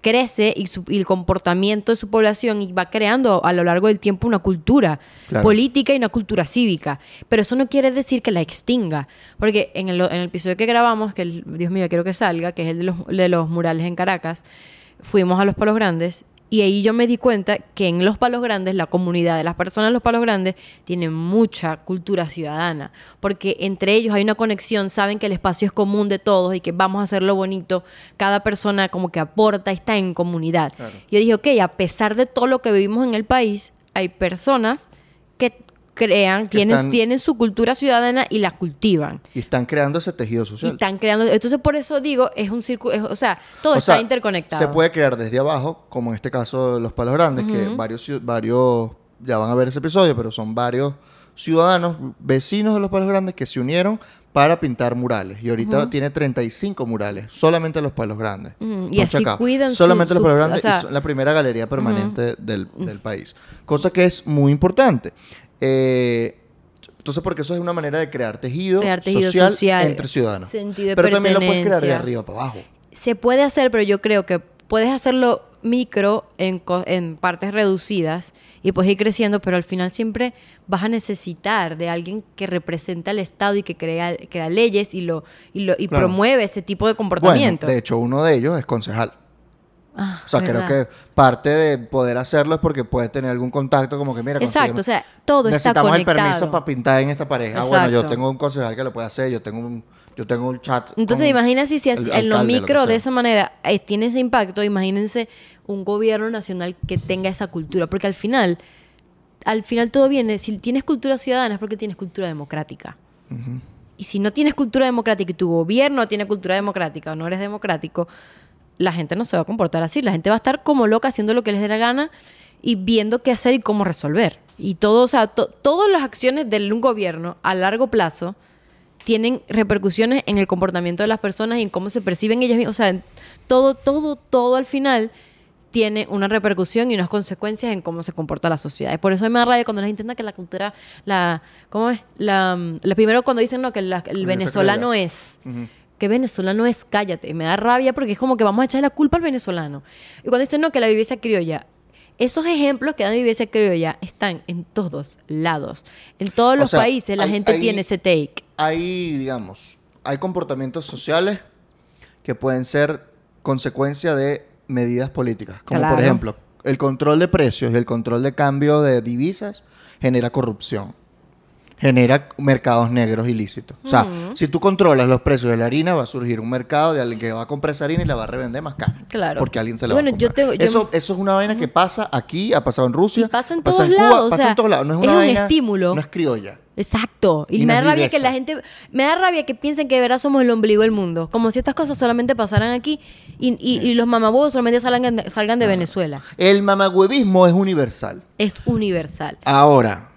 crece y, su- y el comportamiento de su población y va creando a lo largo del tiempo una cultura Claro. política y una cultura cívica. Pero eso no quiere decir que la extinga. Porque en el, en el episodio que grabamos, que el- Dios mío, quiero que salga, que es el de los, de los murales en Caracas, fuimos a los Palos Grandes y ahí yo me di cuenta que en los Palos Grandes, la comunidad de las personas de los Palos Grandes tiene mucha cultura ciudadana, porque entre ellos hay una conexión, saben que el espacio es común de todos y que vamos a hacerlo bonito, cada persona como que aporta, está en comunidad. Claro. Yo dije, ok, a pesar de todo lo que vivimos en el país, hay personas que crean, tienen, están- tienen su cultura ciudadana y la cultivan. Y están creando ese tejido Y social. están creando, entonces por eso digo, es un círculo, o sea, todo O está sea, interconectado. Se puede crear desde abajo, como en este caso los palos grandes, que varios, varios, ya van a ver ese episodio, pero son varios ciudadanos, vecinos de los palos grandes que se unieron para pintar murales. Y ahorita tiene 35 murales, solamente los palos grandes. Y así chacao. cuidan su- Solamente los palos o grandes sea- y son la primera galería permanente del, del país. Cosa que es muy importante. Eh, entonces, porque eso es una manera de crear tejido, Crear tejido social, social, entre ciudadanos. sentido de pero también lo puedes crear de arriba para abajo. Se puede hacer, pero yo creo que puedes hacerlo micro en, en partes reducidas y puedes ir creciendo, pero al final siempre vas a necesitar de alguien que representa al Estado y que crea, crea leyes y lo y, lo, y Claro. promueve ese tipo de comportamiento. Bueno, de hecho, uno de ellos es concejal. Ah, O sea, ¿verdad? creo que parte de poder hacerlo es porque puedes tener algún contacto como que, mira, Exacto, o sea, todo está necesitamos el conectado. permiso para pintar en esta pareja. Ah, bueno, yo Exacto. tengo un concejal que lo puede hacer, yo tengo un, yo tengo un chat. Entonces, imagínense si el en lo alcalde, micro de esa manera eh, tiene ese impacto, imagínense un gobierno nacional que tenga esa cultura, porque al final, al final todo viene, si tienes cultura ciudadana es porque tienes cultura democrática. Y si no tienes cultura democrática y tu gobierno tiene cultura democrática o no eres democrático, la gente no se va a comportar así. La gente va a estar como loca haciendo lo que les dé la gana y viendo qué hacer y cómo resolver. Y todo, o sea, to- todas las acciones de un gobierno a largo plazo tienen repercusiones en el comportamiento de las personas y en cómo se perciben ellas mismas. O sea, todo, todo, todo al final tiene una repercusión y unas consecuencias en cómo se comporta la sociedad. Y por eso me da rabia cuando la gente que la cultura, la, ¿cómo es? La, la primero cuando dicen no, que la- el venezolano es. Que venezolano es, cállate. Me da rabia porque es como que vamos a echar la culpa al venezolano. Y cuando dicen no, que la viveza criolla, esos ejemplos que dan viveza criolla están en todos lados. En todos O los sea, países la gente hay- tiene ese take. Hay, digamos, hay comportamientos sociales que pueden ser consecuencia de medidas políticas. Como por ejemplo, el control de precios y el control de cambio de divisas genera corrupción. Genera mercados negros ilícitos. O sea, si tú controlas los precios de la harina, va a surgir un mercado de alguien que va a comprar esa harina y la va a revender más cara. Claro. Porque alguien se la Bueno, va a yo comprar. tengo- yo- eso, eso es una vaina que pasa aquí, ha pasado en Rusia, Y pasa en pasa todos Cuba, lados, o pasa sea, en todos lados. No es un vaina- estímulo. No es criolla. Exacto. Y, Y me da rabia que la gente. Me da rabia que piensen que de verdad somos el ombligo del mundo. Como si estas cosas solamente pasaran aquí y, y- y los mamabuevos solamente salgan de, salgan de Venezuela. El mamagüevismo es universal. Es universal. Ahora,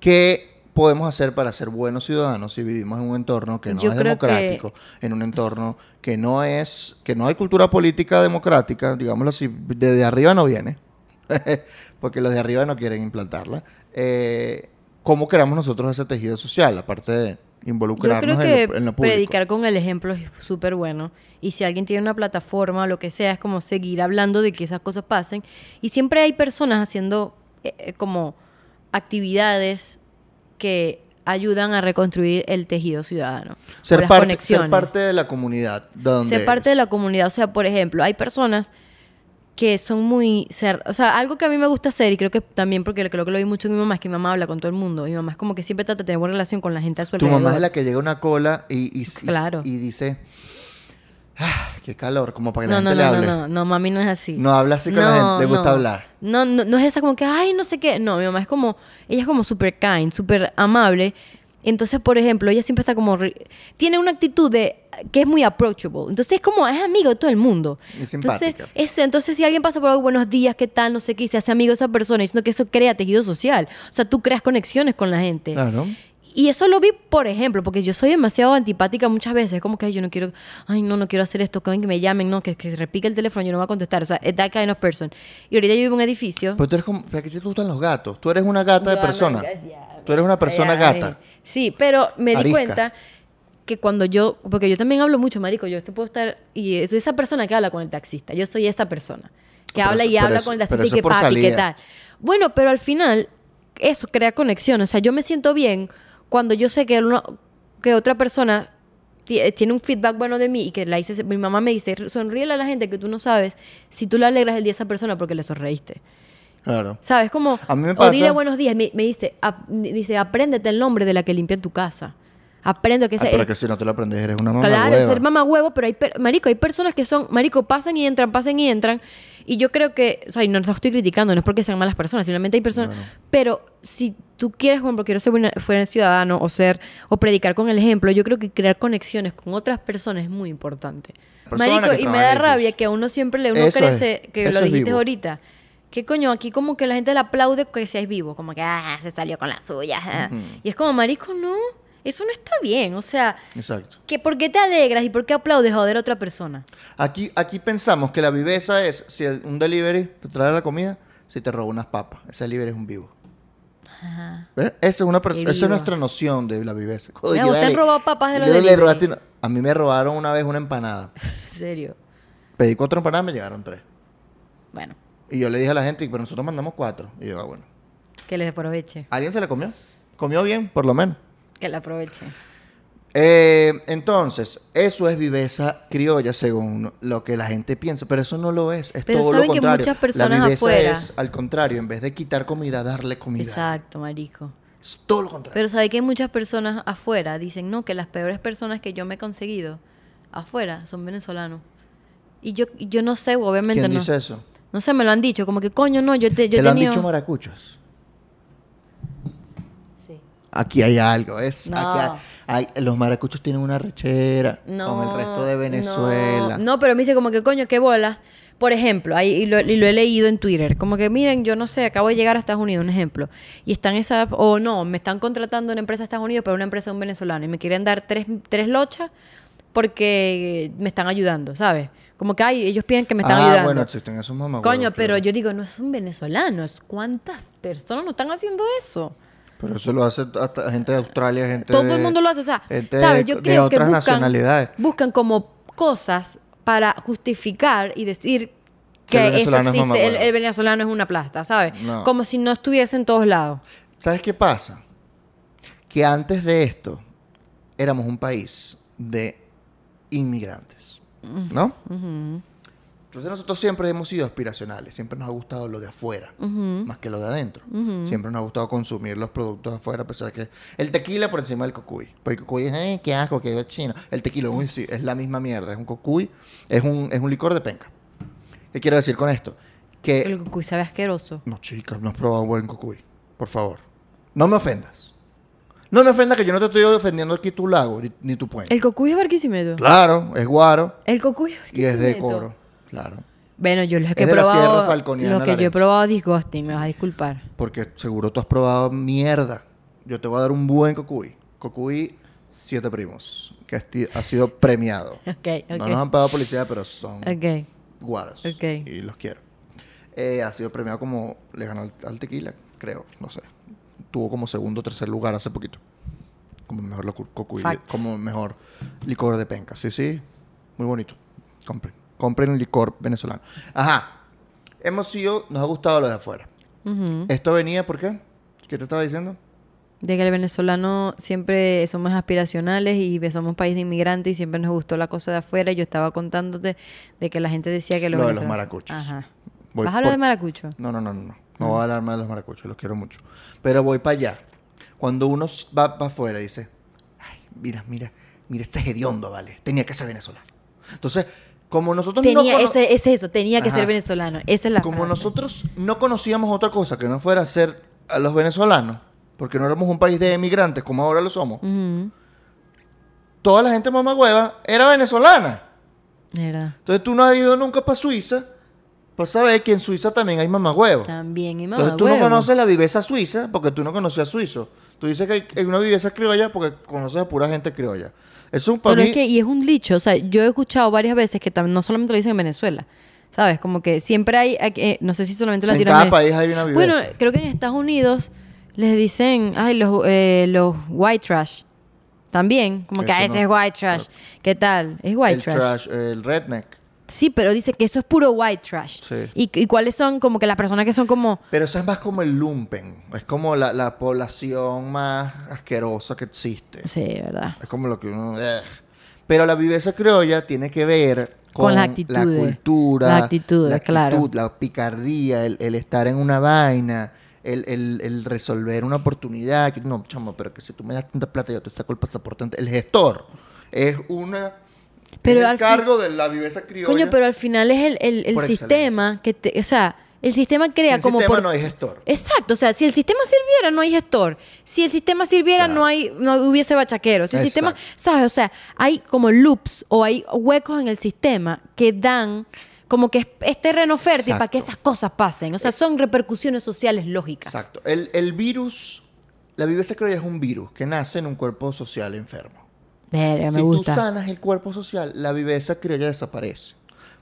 ¿qué podemos hacer para ser buenos ciudadanos si vivimos en un entorno que no Yo es democrático, en un entorno que no es, que no hay cultura política democrática, digámoslo así, desde arriba no viene, [laughs] porque los de arriba no quieren implantarla. Eh, ¿Cómo creamos nosotros ese tejido social, aparte de Yo involucrarnos creo que en, lo, en lo público? predicar con el ejemplo es súper bueno. Y si alguien tiene una plataforma o lo que sea, es como seguir hablando de que esas cosas pasen. Y siempre hay personas haciendo eh, eh, como actividades que ayudan a reconstruir el tejido ciudadano. Ser, las parte, conexiones. ser parte de la comunidad. Donde ser parte de la comunidad. O sea, por ejemplo, hay personas que son muy... cer- o sea, algo que a mí me gusta hacer, y creo que también porque creo que lo vi mucho en mi mamá, es que mi mamá habla con todo el mundo. Mi mamá es como que siempre trata de tener buena relación con la gente a su Tu alrededor. mamá es la que llega a una cola y, y, y- Claro. y dice, ah, qué calor, como para que No, la no, gente no, le no, hable. no, no, mami no es así. No habla así con la gente, le gusta hablar. No, no, no es esa como que, ay, no sé qué. No, mi mamá es como, ella es como súper kind, súper amable. Entonces, por ejemplo, ella siempre está como, tiene una actitud de, que es muy approachable. Entonces es como, es amigo de todo el mundo. Es Entonces, es- entonces si alguien pasa por algo, buenos días, ¿qué tal? No sé qué, y se hace amigo de esa persona, diciendo que eso crea tejido social. O sea, tú creas conexiones con la gente. Claro. Y eso lo vi, por ejemplo, porque yo soy demasiado antipática muchas veces. Como que ay, yo no quiero, ay, no, no quiero hacer esto, que me llamen, no, que, que se repique el teléfono, yo no voy a contestar. O sea, es that kind of person. Y ahorita yo vivo en un edificio. Pero tú eres como, ¿a qué te gustan los gatos? Tú eres una gata de persona. amigas, Tú eres una persona gata. Sí, pero me di cuenta que cuando yo, porque yo también hablo mucho, marico, yo te puedo estar, y soy esa persona que habla con el taxista, yo soy esa persona, que Pero habla eso- y habla eso- con el taxista y que por pa, y qué tal. Bueno, pero al final, eso crea conexión, o sea, yo me siento bien cuando yo sé que, uno- que otra persona ti- tiene un feedback bueno de mí y que la hice, mi mamá me dice, sonríele a la gente que tú no sabes si tú le alegras el día a esa persona porque le sonreíste. Claro. ¿Sabes? Como, A mí me o dile pasa- buenos días. Me, me dice, dice, apréndete el nombre de la que limpia tu casa. Aprende que Ah, esa... pero que si no te lo aprendes, eres una mamá claro, hueva. ser mamá huevo, pero hay, per- marico, hay personas que son, marico, pasan y entran, pasan y entran. Y yo creo que, o sea, y no lo estoy criticando, no es porque sean malas personas, simplemente hay personas. Pero si tú quieres, por ejemplo, quiero ser buena- buen ciudadano o ser, o predicar con el ejemplo, yo creo que crear conexiones con otras personas es muy importante. Persona Marico, que y me da rabia que a uno siempre le uno Eso es, crece, que eso lo es dijiste vivo. ahorita. ¿Qué coño? Aquí como que la gente le aplaude que seas vivo, como que ah, se salió con la suya. ah". Y es como, marico, no, eso no está bien. O sea, Exacto. que ¿por qué te alegras y por qué aplaudes joder a otra persona? Aquí, aquí pensamos que la viveza es si el- un delivery te trae la comida, si te roba unas papas. Ese delivery es un vivo. ¿Ves? Esa es, una pers- Qué esa es vivo. nuestra noción de la viveza. ¿usted han robado papas de los le- le delivery? robaste una- A mí me robaron una vez una empanada. [laughs] En serio. Pedí cuatro empanadas, me llegaron tres. Bueno, Y yo le dije a la gente, pero nosotros mandamos cuatro. Y yo, ah, bueno. que les aproveche. ¿Alguien se la comió? Comió bien, por lo menos. Que la aproveche. Eh, entonces, eso es viveza criolla según lo que la gente piensa, pero eso no lo es, es Pero todo lo ¿saben que contrario. muchas personas la viveza afuera- es al contrario, en vez de quitar comida, darle comida. Exacto, marico. Es todo lo contrario. Pero sabe que hay muchas personas afuera dicen, no, que las peores personas que yo me he conseguido afuera son venezolanos. Y yo, yo no sé, obviamente ¿Quién no. dice eso? No sé, me lo han dicho, como que coño, no, yo te, yo Te lo han tenido- dicho maracuchos. Aquí hay algo, es No. aquí hay- hay- los maracuchos tienen una rechera No, como el resto de Venezuela. No, pero me dice como que coño, qué bolas. Por ejemplo, ahí, y, lo, y lo he leído en Twitter, como que miren, yo no sé, acabo de llegar a Estados Unidos, un ejemplo, y están esa, o no, me están contratando una empresa de Estados Unidos, pero una empresa de un venezolano, y me quieren dar tres, tres lochas porque me están ayudando, ¿sabes? Como que ay, ellos piensan que me están ah, ayudando. bueno, existen esos mamás. Coño, pero yo digo, no es un venezolano, es cuántas personas no están haciendo eso. Pero eso lo hace hasta gente de Australia, gente Todo de- el mundo lo hace, o sea, ¿sabes? Yo de creo que otras buscan, nacionalidades. buscan como cosas para justificar y decir Que que, eso es existe, el, el venezolano es una plasta, ¿sabes? No. Como si no estuviese en todos lados. ¿Sabes qué pasa? Que antes de esto éramos un país de inmigrantes, ¿no? Entonces nosotros siempre hemos sido aspiracionales, siempre nos ha gustado lo de afuera, más que lo de adentro. Siempre nos ha gustado consumir los productos afuera, a pesar que el tequila por encima del cocuy. Porque el cocuy es, "Ay, qué asco, qué chino. El tequila uy, sí, es la misma mierda, es un cocuy, es un, es un licor de penca. ¿Qué quiero decir con esto? Que El cucuy sabe asqueroso. no, chicas, no has probado buen cocuy. Por favor. No me ofendas. No me ofendas que yo no te estoy ofendiendo aquí tu lago ni, ni tu puente. El cocuy es Barquisimeto. Claro, es guaro El cocuy es y es de Barquisimeto. coro. Claro. Bueno, yo los que Es he probado, lo que yo he probado disgusting, me vas a disculpar. Porque seguro tú has probado mierda. Yo te voy a dar un buen cocuy. Cocuy Siete Primos, que ha sido premiado. [laughs] Ok, ok. No nos han pagado policía, pero son Ok. guaros. Y los quiero. Eh, ha sido premiado como. Le ganó al, al tequila, creo. No sé. Tuvo como segundo o tercer lugar hace poquito. Como mejor cocuy, como mejor licor de penca. Sí, sí. Muy bonito. Compren. Compren un licor venezolano. Ajá. Hemos sido. Nos ha gustado lo de afuera. Ujú. ¿Esto venía por qué? ¿Qué te estaba diciendo? De que el venezolano siempre somos aspiracionales y somos un país de inmigrantes y siempre nos gustó la cosa de afuera. Yo estaba contándote de que la gente decía que los Lo de los maracuchos. Ajá. Voy ¿Vas a hablar por- de maracucho? No, no, no, no. No, no voy a hablar más de los maracuchos, los quiero mucho. Pero voy para allá. Cuando uno va para afuera dice, ay, mira, mira, mira, este es hediondo, ¿vale? Tenía que ser venezolano. Entonces, como nosotros no Tenía, ese, es eso, tenía que Ajá. ser venezolano. Esa es la como frase. nosotros no conocíamos otra cosa que no fuera ser a los venezolanos, porque no éramos un país de emigrantes como ahora lo somos, toda la gente mamagüeva era venezolana. Era. Entonces tú no has ido nunca para Suiza para saber que en Suiza también hay mamagüevos. También, y Entonces tú no conoces la viveza suiza porque tú no conocías suizo. Tú dices que hay, hay una viveza criolla porque conoces a pura gente criolla. Eso es para Pero mí... es que, y es un dicho, o sea, yo he escuchado varias veces que también no solamente lo dicen en Venezuela, ¿sabes? Como que siempre hay, eh, no sé si solamente en cada Latinoamérica. país hay una. Bueno, creo que en Estados Unidos les dicen, ay, los, eh, los white trash. También, como que a ese no. es white trash. ¿Qué tal? Es white el trash. trash, el redneck. Sí, pero dice que eso es puro white trash. Sí. ¿Y, y cuáles son como que las personas que son como... Pero eso es más como el lumpen. Es como la, la población más asquerosa que existe. Sí, ¿verdad? Es como lo que uno... ugh. Pero la viveza criolla tiene que ver con, Con actitudes. la cultura, Las actitudes, la actitud, claro. la picardía, el, el estar en una vaina, el, el- el resolver una oportunidad. No, chamo, pero que si tú me das tanta plata yo te saco el pasaporte. El gestor es una... Pero al el cargo de la viveza criolla. Coño, pero al final es el, el- el sistema que te... O sea, el sistema crea el como... sistema por- no hay gestor. Exacto, o sea, si el sistema sirviera, no hay gestor. Si el sistema sirviera, Claro. no hay, no hubiese bachaquero. Si el sistema. ¿sabes? O sea, hay como loops o hay huecos en el sistema que dan como que es, es terreno fértil para que esas cosas pasen. O sea, son repercusiones sociales lógicas. Exacto. El, el virus, la viveza criolla es un virus que nace en un cuerpo social enfermo. Verga, me si gusta. tú sanas el cuerpo social, la viveza criolla desaparece.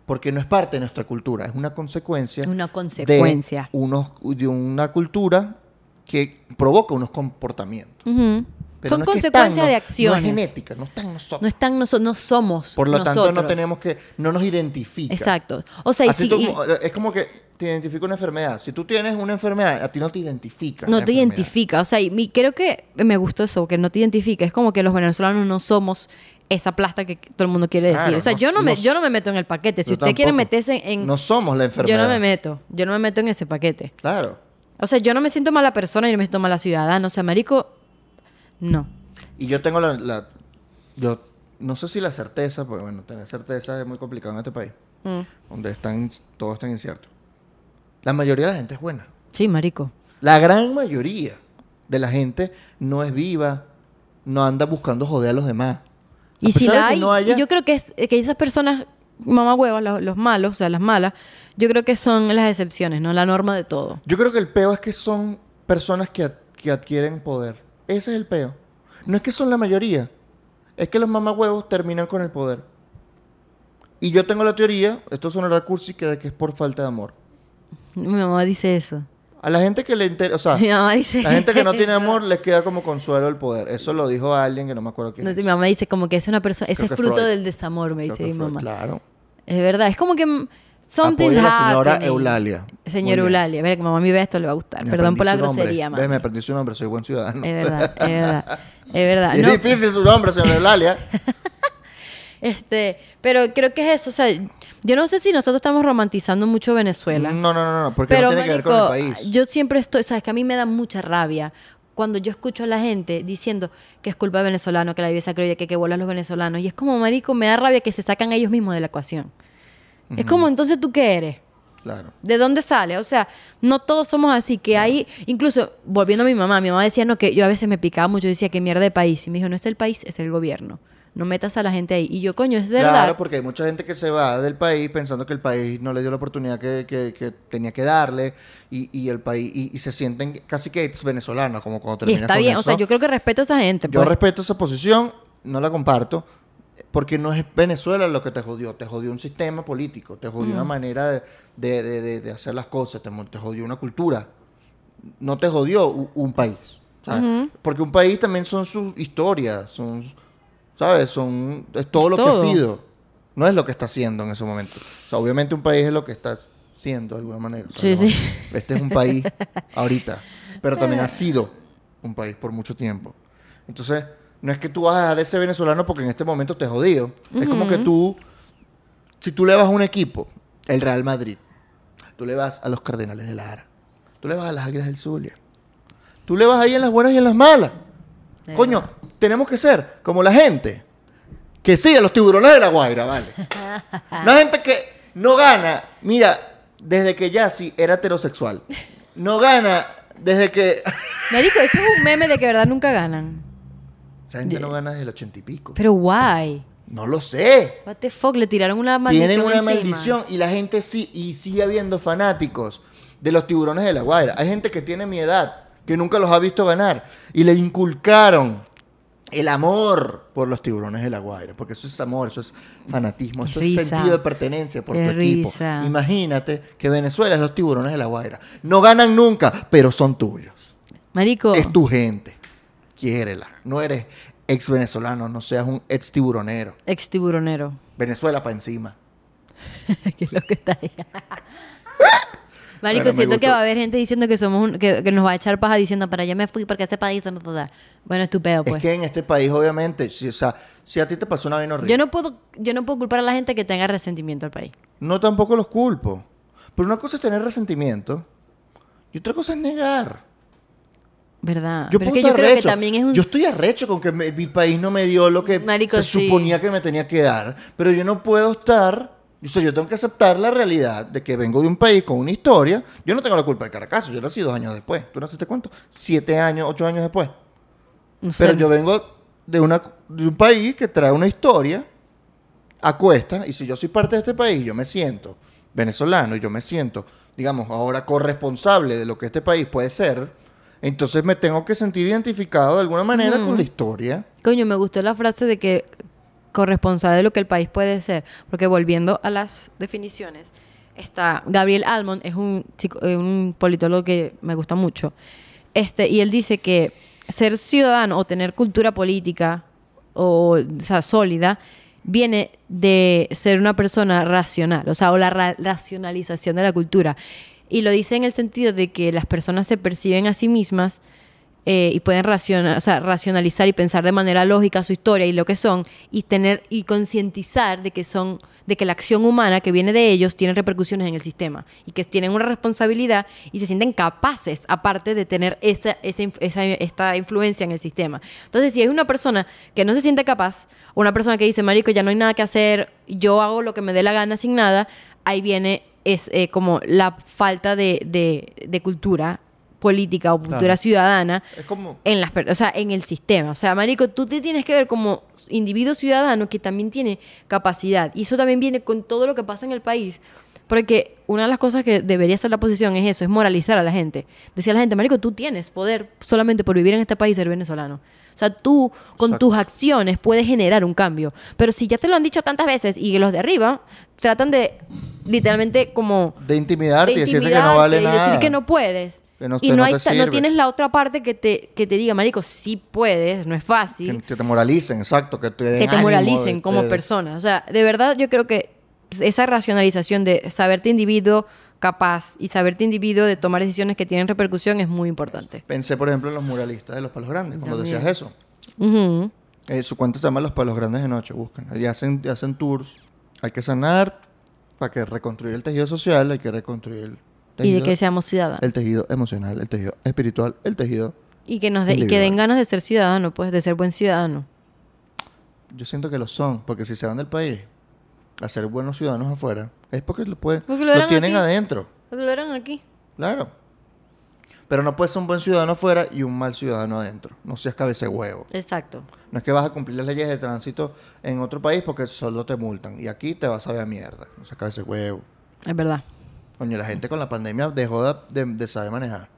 Porque no es parte de nuestra cultura, es una consecuencia. Una consecuencia. De, unos, de una cultura que provoca unos comportamientos. Pero Son no están, consecuencias no- de No acciones. es genética, no está en nosotros. No están, noso- no somos. Por lo tanto, no nosotros. tenemos que, no nos identifica. Exacto. O sea, y Así si- tú- y- es como que te identifica una enfermedad. Si tú tienes una enfermedad, a ti no te identifica. no te enfermedad. identifica. O sea, y mi- creo que me gustó eso, que no te identifica. Es como que los venezolanos no somos esa plasta que todo el mundo quiere decir. Claro, o sea, no- yo no, me, no- yo no me meto en el paquete. Si usted quiere meterse en... No somos la enfermedad. yo no me meto. Yo no me meto en ese paquete. Claro. O sea, yo no me siento mala persona y no me siento mala ciudadana. O sea, marico, no. Y yo tengo la, la- Yo no sé si la certeza, porque bueno, tener certeza es muy complicado en este país, Mm. donde están, todo está incierto. La mayoría de la gente es buena. Sí, marico. La gran mayoría de la gente no es viva, no anda buscando joder a los demás. Y si la hay, no haya- y yo creo que, es, que esas personas, mamá los, los malos, o sea, las malas, yo creo que son las excepciones, ¿no? La norma de todo. Yo creo que el peo es que son personas que, ad- que adquieren poder. Ese es el peo. No es que son la mayoría. Es que los mamahuevos terminan con el poder. Y yo tengo la teoría, esto sonará cursi, que de que es por falta de amor. Mi mamá dice eso. A la gente que le interesa, o sea, Mi mamá dice la gente que no [laughs] tiene amor les queda como consuelo el poder. Eso lo dijo alguien que no me acuerdo quién No, es. mi mamá dice como que es una persona, ese es fruto Freud. del desamor, me Creo dice mi mamá. Claro. Es verdad, es como que something's la señora happening. Eulalia. Señora. Eulalia, a ver que mamá mi ve esto le va a gustar. Me Perdón por la grosería, mamá. Me aprendí su nombre, soy buen ciudadano. Es verdad, es verdad. Es verdad. [laughs] Es No, difícil su nombre, señora Eulalia. [laughs] Este, pero creo que es eso, o sea, yo no sé si nosotros estamos romantizando mucho Venezuela. No, no, no, no, porque Pero, no tiene que ver con el país. yo siempre estoy, sabes que a mí me da mucha rabia cuando yo escucho a la gente diciendo que es culpa de venezolano, que la viveza criolla, que que bolas los venezolanos. Y es como, marico, me da rabia que se sacan ellos mismos de la ecuación. Es como, entonces, ¿tú qué eres? Claro. ¿De dónde sale? O sea, no todos somos así, que hay, incluso, volviendo a mi mamá, mi mamá decía, no, que yo a veces me picaba mucho, decía, que mierda de país. Y me dijo, no es el país, es el gobierno. No metas a la gente ahí. Y yo, coño, es verdad. Claro, porque hay mucha gente que se va del país pensando que el país no le dio la oportunidad que, que- que tenía que darle y, y el país y, y se sienten casi que ex venezolanos, como cuando y terminas está con bien, o sea, yo creo que respeto a esa gente. Yo pues. respeto esa posición, no la comparto, porque no es Venezuela lo que te jodió, te jodió un sistema político, te jodió una manera de, de- de- hacer las cosas, te, te jodió una cultura, no te jodió un, país. Porque un país también son sus historias, son, ¿sabes? Son, es todo Es lo que ha sido, no es lo que está haciendo en ese momento. O sea, obviamente un país es lo que está siendo de alguna manera. o sea, Sí, no- sí. Este es un país [laughs] ahorita, pero también ha sido un país por mucho tiempo. Entonces, no es que tú vas a dejar de ser venezolano porque en este momento te jodido. Es como que tú, si tú le vas a un equipo, el Real Madrid, tú le vas a los Cardenales de Lara, tú le vas a las Águilas del Zulia, tú le vas ahí en las buenas y en las malas. Coño, tenemos que ser como la gente que sigue a los tiburones de la Guaira, ¿vale? [laughs] Una gente que no gana, mira, desde que Yassi era heterosexual. No gana desde que... [laughs] Marico, eso es un meme de que verdad nunca ganan. Esa gente no gana desde el ochenta y pico. Pero guay. No lo sé. What the fuck, le tiraron una maldición Tienen una encima. maldición y la gente sí, y sigue habiendo fanáticos de los tiburones de la Guaira. Hay gente que tiene mi edad, que nunca los ha visto ganar, y le inculcaron el amor por los tiburones de la Guaira, porque eso es amor, eso es fanatismo, eso Risa. es sentido de pertenencia por Qué tu equipo. Imagínate que Venezuela es los tiburones de la Guaira. No ganan nunca, pero son tuyos. Marico, Es tu gente. Quiérela. No eres ex venezolano, no seas un ex tiburonero. Ex tiburonero. Venezuela para encima. [laughs] ¿Qué es lo que está ahí? [laughs] Marico, me siento que va a haber gente diciendo que somos un- que, que nos va a echar paja diciendo, para allá me fui porque ese país no da. Bueno, estupendo, pues. Es que en este país, obviamente, si, o sea, si a ti te pasó una vaina horrible, Yo no puedo, yo no puedo culpar a la gente que tenga resentimiento al país. no tampoco los culpo. Pero una cosa es tener resentimiento y otra cosa es negar. ¿Verdad? Yo Pero es puedo que yo creo que también es un Yo estoy arrecho con que me- mi país no me dio lo que Marico, se sí. suponía que me tenía que dar. Pero yo no puedo estar... O sea, yo tengo que aceptar la realidad de que vengo de un país con una historia. Yo no tengo la culpa de Caracas. Yo nací dos años después. ¿Tú naciste cuánto? Siete años, ocho años después. no sé, Pero yo vengo de, una, de un país que trae una historia a cuesta. Y si yo soy parte de este país, yo me siento venezolano y yo me siento, digamos, ahora corresponsable de lo que este país puede ser. Entonces me tengo que sentir identificado de alguna manera con la historia. Coño, me gustó la frase de que corresponsable de lo que el país puede ser. Porque volviendo a las definiciones, está Gabriel Almond, es un, eh, un politólogo que me gusta mucho. Este, y él dice que ser ciudadano o tener cultura política o, o sea, sólida viene de ser una persona racional, o sea, o la ra- racionalización de la cultura. Y lo dice en el sentido de que las personas se perciben a sí mismas eh, y pueden raciona- o sea, racionalizar y pensar de manera lógica su historia y lo que son y tener y concientizar de que son de que la acción humana que viene de ellos tiene repercusiones en el sistema y que tienen una responsabilidad y se sienten capaces aparte de tener esa, esa, esa- esta influencia en el sistema. Entonces, si hay una persona que no se siente capaz una persona que dice, marico, ya no hay nada que hacer, yo hago lo que me dé la gana sin nada, ahí viene es eh, como la falta de, de- de cultura política o cultura Claro. ciudadana Es como... en las o sea, en el sistema. O sea, marico, tú te tienes que ver como individuo ciudadano que también tiene capacidad y eso también viene con todo lo que pasa en el país. Porque una de las cosas que debería ser la posición es eso, es moralizar a la gente. Decir a la gente, marico, tú tienes poder solamente por vivir en este país y ser venezolano. O sea, tú con Exacto. tus acciones puedes generar un cambio. Pero si ya te lo han dicho tantas veces y los de arriba tratan de literalmente como De intimidarte de y decirte que no vale intimidarte y nada. decir que no puedes. Que no- y no, no hay te no tienes la otra parte que te, que te diga, marico, sí puedes, no es fácil. Que, te moralicen, exacto. Que te, den Que te ánimo, moralicen como de- persona. O sea, de verdad yo creo que esa racionalización de saberte individuo capaz y saberte individuo de tomar decisiones que tienen repercusión es muy importante. Pensé, por ejemplo, en los muralistas de los Palos Grandes, cuando También. decías eso. Eh, su cuenta se llama Los Palos Grandes de Noche, buscan. Y hacen, y hacen tours. Hay que sanar para que reconstruir el tejido social, hay que reconstruir Y de que seamos ciudadanos. el tejido emocional, el tejido espiritual, el tejido... y que nos de- y que den ganas de ser ciudadano, pues, de ser buen ciudadano. Yo siento que lo son, porque si se van del país a ser buenos ciudadanos afuera, es porque lo, pueden, Porque lo lo, eran tienen aquí. adentro, Lo eran aquí. claro. Pero no puedes ser un buen ciudadano afuera y un mal ciudadano adentro. No seas cabeza huevo. Exacto. No es que vas a cumplir las leyes de tránsito en otro país porque solo te multan. Y aquí te vas a ver a mierda. No seas cabeza huevo. Es verdad. Coño, la gente con la pandemia dejó de, de- de saber manejar.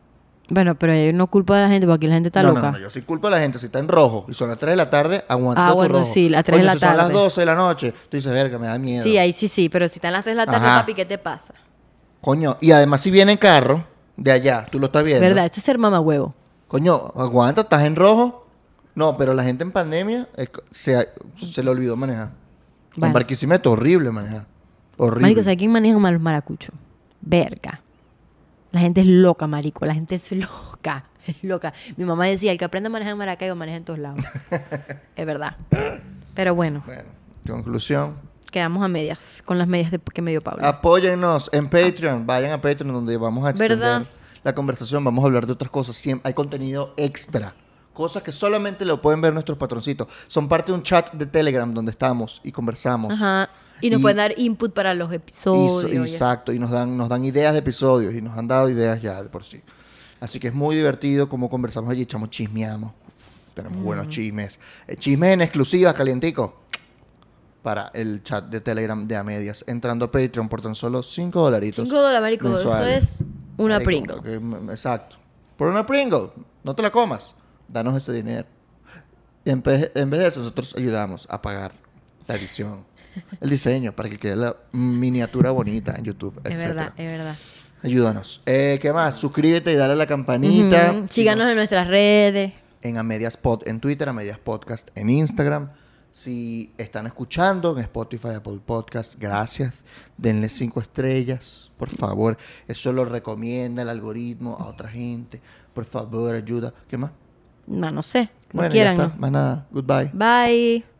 Bueno, pero yo no culpo de la gente porque aquí la gente está no, loca. no, no, yo sí culpo a la gente. Si está en rojo y son las 3 de la tarde, aguanta Ah, bueno, rojo. sí, las 3 de la si son las tarde. 12 de la noche, tú dices, verga, me da miedo. Sí, ahí sí, sí, pero si están las 3 de la tarde, Ajá. papi, ¿qué te pasa? Coño, y además si viene en carro de allá, tú lo estás viendo. ¿Verdad? Eso es ser mamá huevo. Coño, aguanta, estás en rojo. No, pero la gente en pandemia se, se le olvidó manejar. En. Barquisimeto, horrible manejar. Horrible. Marico, ¿sabes quién maneja mal los maracuchos? Verga. La gente es loca, marico. La gente es loca. [laughs] Es loca. Mi mamá decía, el que aprende a manejar en Maracaibo maneja en todos lados. [laughs] es verdad. Pero bueno, Bueno, conclusión. quedamos a medias, con las medias de, que me dio Pablo. Apóyennos en Patreon. Vayan a Patreon donde vamos a extender ¿Verdad? la conversación. Vamos a hablar de otras cosas. Siem- hay contenido extra. Cosas que solamente lo pueden ver nuestros patroncitos. Son parte de un chat de Telegram donde estamos y conversamos. Ajá. Y nos Y- pueden dar input para los episodios. y- exacto, y nos dan, nos dan ideas de episodios y nos han dado ideas ya de por sí. Así que es muy divertido como conversamos allí, echamos chismeamos. Tenemos buenos chismes. Eh, chismes en exclusiva, calientico. Para el chat de Telegram de a medias. Entrando a Patreon por tan solo 5 dolaritos. 5 dólares. Eso es una Marico, Pringle. que- exacto. Por una Pringle. No te la comas. Danos ese dinero. Y en vez, en vez de eso, nosotros ayudamos a pagar la edición, el diseño, para que quede la miniatura bonita en YouTube, Es etcétera. verdad, es verdad. Ayúdanos. Eh, ¿Qué más? Suscríbete y dale a la campanita. Síganos nos- en nuestras redes. en A Medias Pod en Twitter, A Medias Podcast en Instagram. Si están escuchando en Spotify, Apple Podcast, gracias. Denle cinco estrellas, por favor. Eso lo recomienda el algoritmo a otra gente. Por favor, ayuda. ¿Qué más? No, no sé. No bueno, quieran. ya está. Más nada. Goodbye. Bye.